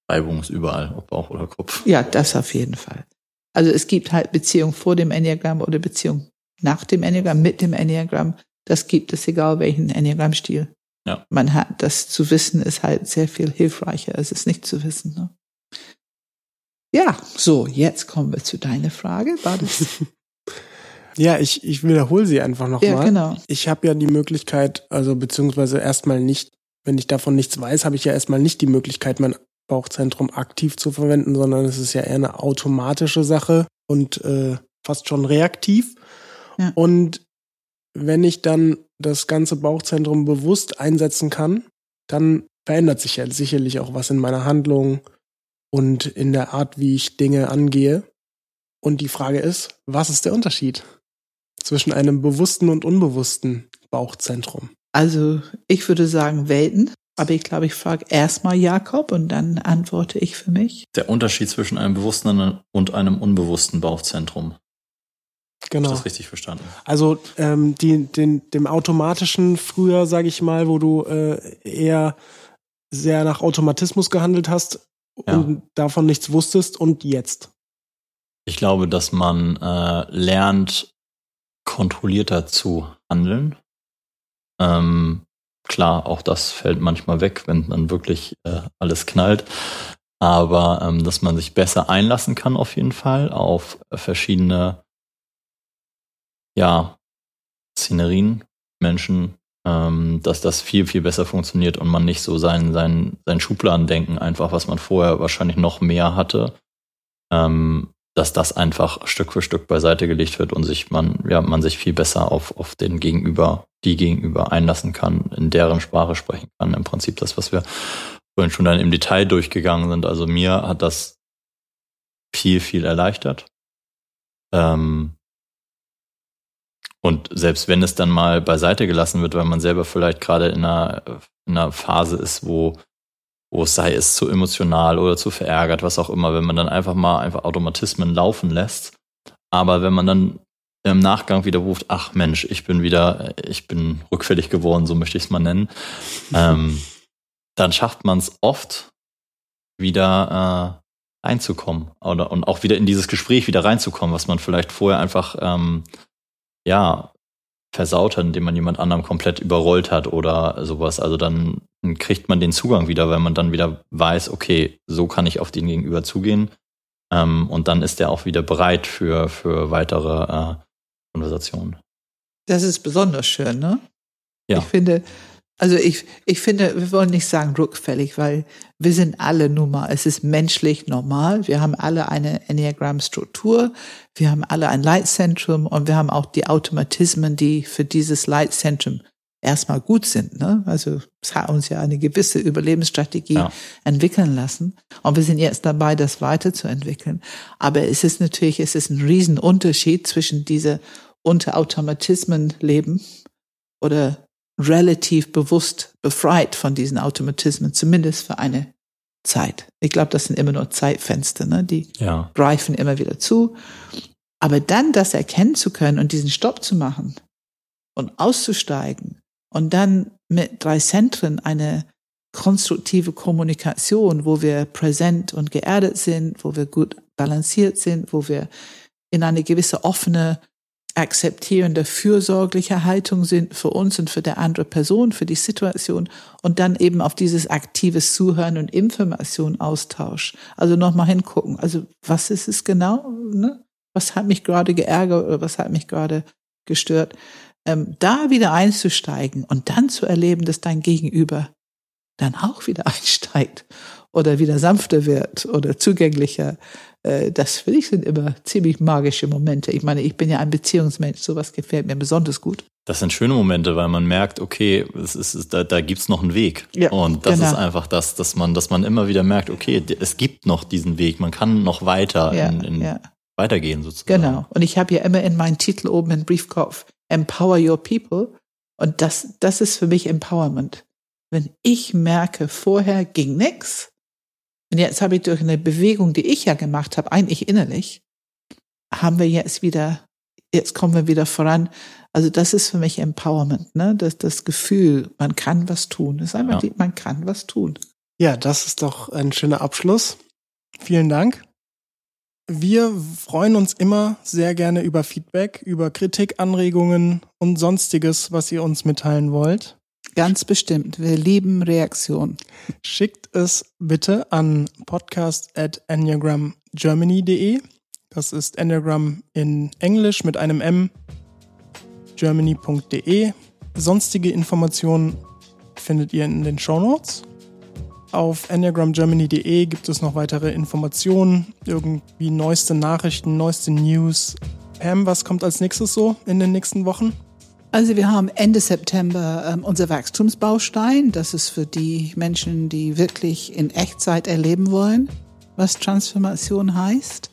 Reibung ist überall, ob Bauch oder Kopf. Ja, das auf jeden Fall. Also es gibt halt Beziehung vor dem Enneagramm oder Beziehung nach dem Enneagramm, mit dem Enneagramm. Das gibt es, egal welchen Enneagrammstil. Ja. Man hat, das zu wissen ist halt sehr viel hilfreicher, als es nicht zu wissen. Ne? Ja, so, jetzt kommen wir zu deiner Frage. War das? ja, ich, ich wiederhole sie einfach nochmal. Ja, genau. Ich habe ja die Möglichkeit, also beziehungsweise erstmal nicht, wenn ich davon nichts weiß, habe ich ja erstmal nicht die Möglichkeit, mein Bauchzentrum aktiv zu verwenden, sondern es ist ja eher eine automatische Sache und äh, fast schon reaktiv. Ja. Und wenn ich dann das ganze Bauchzentrum bewusst einsetzen kann, dann verändert sich ja sicherlich auch was in meiner Handlung, und in der Art, wie ich Dinge angehe. Und die Frage ist, was ist der Unterschied zwischen einem bewussten und unbewussten Bauchzentrum? Also ich würde sagen Welten, aber ich glaube, ich frage erstmal Jakob und dann antworte ich für mich. Der Unterschied zwischen einem bewussten und einem unbewussten Bauchzentrum. Genau. Habe ich das richtig verstanden? Also ähm, die, den, dem automatischen früher, sage ich mal, wo du äh, eher sehr nach Automatismus gehandelt hast, ja. und davon nichts wusstest und jetzt? Ich glaube, dass man äh, lernt, kontrollierter zu handeln. Ähm, klar, auch das fällt manchmal weg, wenn dann wirklich äh, alles knallt. Aber ähm, dass man sich besser einlassen kann auf jeden Fall auf verschiedene ja, Szenerien, Menschen, ähm, dass das viel, viel besser funktioniert und man nicht so sein, sein, sein Schubladendenken einfach, was man vorher wahrscheinlich noch mehr hatte, ähm, dass das einfach Stück für Stück beiseite gelegt wird und sich man, ja, man sich viel besser auf, auf den Gegenüber, die Gegenüber einlassen kann, in deren Sprache sprechen kann. Im Prinzip das, was wir vorhin schon dann im Detail durchgegangen sind. Also mir hat das viel, viel erleichtert. Ähm, Und selbst wenn es dann mal beiseite gelassen wird, weil man selber vielleicht gerade in einer, in einer Phase ist, wo, es sei es zu emotional oder zu verärgert, was auch immer, wenn man dann einfach mal einfach Automatismen laufen lässt. Aber wenn man dann im Nachgang wieder ruft, ach Mensch, ich bin wieder, ich bin rückfällig geworden, so möchte ich es mal nennen, ähm, dann schafft man es oft wieder äh, reinzukommen oder und auch wieder in dieses Gespräch wieder reinzukommen, was man vielleicht vorher einfach ähm, ja versaut hat, indem man jemand anderem komplett überrollt hat oder sowas. Also dann kriegt man den Zugang wieder, weil man dann wieder weiß, okay, so kann ich auf den Gegenüber zugehen. Ähm, und dann ist er auch wieder bereit für, für weitere äh, Konversationen. Das ist besonders schön, ne? Ja. Ich finde, also ich, ich finde, wir wollen nicht sagen rückfällig, weil wir sind alle nun mal, es ist menschlich normal. Wir haben alle eine Enneagram-Struktur. Wir haben alle ein Leitzentrum und wir haben auch die Automatismen, die für dieses Leitzentrum erstmal gut sind. Ne? Also es hat uns ja eine gewisse Überlebensstrategie ja. entwickeln lassen. Und wir sind jetzt dabei, das weiterzuentwickeln. Aber es ist natürlich, es ist ein Riesenunterschied zwischen diese unter Automatismen leben oder relativ bewusst befreit von diesen Automatismen, zumindest für eine Zeit. Ich glaube, das sind immer nur Zeitfenster, ne? die ja. greifen immer wieder zu. Aber dann das erkennen zu können und diesen Stopp zu machen und auszusteigen und dann mit drei Zentren eine konstruktive Kommunikation, wo wir präsent und geerdet sind, wo wir gut balanciert sind, wo wir in eine gewisse offene akzeptierende, fürsorgliche Haltung sind für uns und für der andere Person, für die Situation und dann eben auf dieses aktives Zuhören und Informationaustausch. Also nochmal hingucken. Also was ist es genau? Ne? Was hat mich gerade geärgert oder was hat mich gerade gestört? Ähm, da wieder einzusteigen und dann zu erleben, dass dein Gegenüber dann auch wieder einsteigt oder wieder sanfter wird oder zugänglicher das finde ich sind immer ziemlich magische Momente. Ich meine, ich bin ja ein Beziehungsmensch, sowas gefällt mir besonders gut. Das sind schöne Momente, weil man merkt, okay, es ist, da, da gibt es noch einen Weg. Ja, und das genau. ist einfach das, dass man, dass man immer wieder merkt, okay, es gibt noch diesen Weg, man kann noch weiter Ja, in, in ja. weitergehen sozusagen. Genau. Und ich habe ja immer in meinen Titel oben im Briefkopf Empower Your People. Und das, das ist für mich Empowerment. Wenn ich merke, vorher ging nix, und jetzt habe ich durch eine Bewegung, die ich ja gemacht habe, eigentlich innerlich, haben wir jetzt wieder, jetzt kommen wir wieder voran. Also das ist für mich Empowerment, ne? Das, das Gefühl, man kann was tun. Das ist einfach, Ja. die, man kann was tun. Ja, das ist doch ein schöner Abschluss. Vielen Dank. Wir freuen uns immer sehr gerne über Feedback, über Kritik, Anregungen und sonstiges, was ihr uns mitteilen wollt. Ganz bestimmt. Wir lieben Reaktionen. Schickt es bitte an podcast@enneagramgermany.de. Das ist Enneagram in Englisch mit einem M. Germany.de. Sonstige Informationen findet ihr in den Shownotes. Auf enneagramgermany.de gibt es noch weitere Informationen, irgendwie neueste Nachrichten, neueste News. Pam, was kommt als nächstes so in den nächsten Wochen? Also wir haben Ende September ähm, unser Wachstumsbaustein. Das ist für die Menschen, die wirklich in Echtzeit erleben wollen, was Transformation heißt.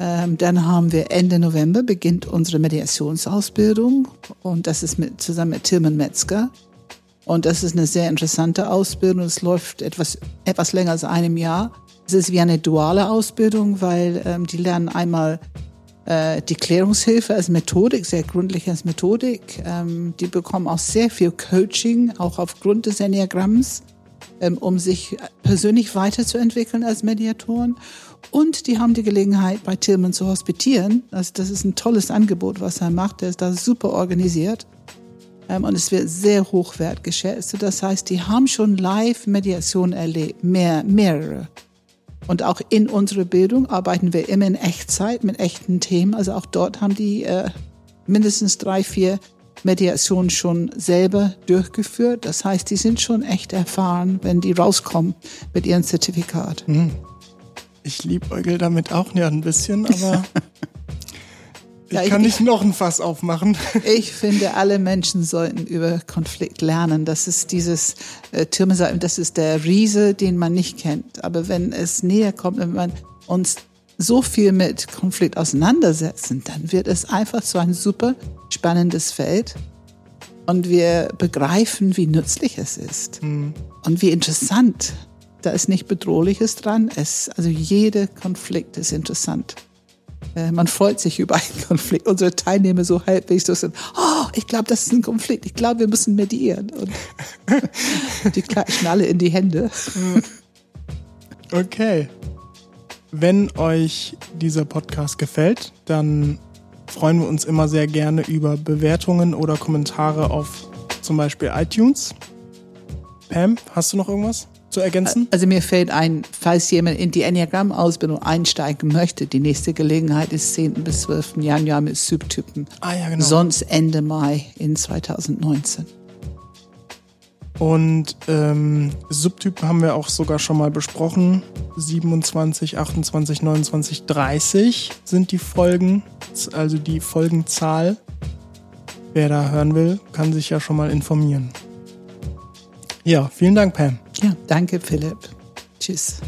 Ähm, dann haben wir Ende November beginnt unsere Mediationsausbildung und das ist mit, zusammen mit Tilman Metzger. Und das ist eine sehr interessante Ausbildung. Es läuft etwas, etwas länger als einem Jahr. Es ist wie eine duale Ausbildung, weil ähm, die lernen einmal die Klärungshilfe als Methodik, sehr gründlich als Methodik. Ähm, die bekommen auch sehr viel Coaching, auch aufgrund des Enneagramms, ähm, um sich persönlich weiterzuentwickeln als Mediatoren. Und die haben die Gelegenheit, bei Tillman zu hospitieren. Also das ist ein tolles Angebot, was er macht. Der ist da super organisiert. Ähm, und es wird sehr hoch wertgeschätzt. Das heißt, die haben schon Live-Mediation erlebt, mehr, mehrere. Und auch in unserer Bildung arbeiten wir immer in Echtzeit mit echten Themen. Also auch dort haben die äh, mindestens drei, vier Mediationen schon selber durchgeführt. Das heißt, die sind schon echt erfahren, wenn die rauskommen mit ihrem Zertifikat. Ich liebäugel damit auch ja ein bisschen, aber Ja, ich- kann nicht noch ein Fass aufmachen. Ich finde, alle Menschen sollten über Konflikt lernen. Das ist dieses äh, Türme das ist der Riese, den man nicht kennt. Aber wenn es näher kommt, wenn man uns so viel mit Konflikt auseinandersetzen, dann wird es einfach so ein super spannendes Feld. Und wir begreifen, wie nützlich es ist Mhm. und wie interessant. Da ist nicht Bedrohliches dran. Es, also jeder Konflikt ist interessant. Äh, Man freut sich über einen Konflikt. Unsere Teilnehmer so halbwegs so sind, oh, ich glaube, das ist ein Konflikt. Ich glaube, wir müssen medieren. Und die klatschen alle in die Hände. Okay. Wenn euch dieser Podcast gefällt, dann freuen wir uns immer sehr gerne über Bewertungen oder Kommentare auf zum Beispiel iTunes. Pam, hast du noch irgendwas zu ergänzen? Also mir fällt ein, falls jemand in die Enneagramm-Ausbildung einsteigen möchte, die nächste Gelegenheit ist 10. bis 12. Januar mit Subtypen. Ah ja, genau. Sonst Ende Mai in 2019. Und ähm, Subtypen haben wir auch sogar schon mal besprochen. 27, 28, 29, 30 sind die Folgen, also die Folgenzahl. Wer da hören will, kann sich ja schon mal informieren. Ja, vielen Dank, Pam. Ja, danke Philipp. Tschüss.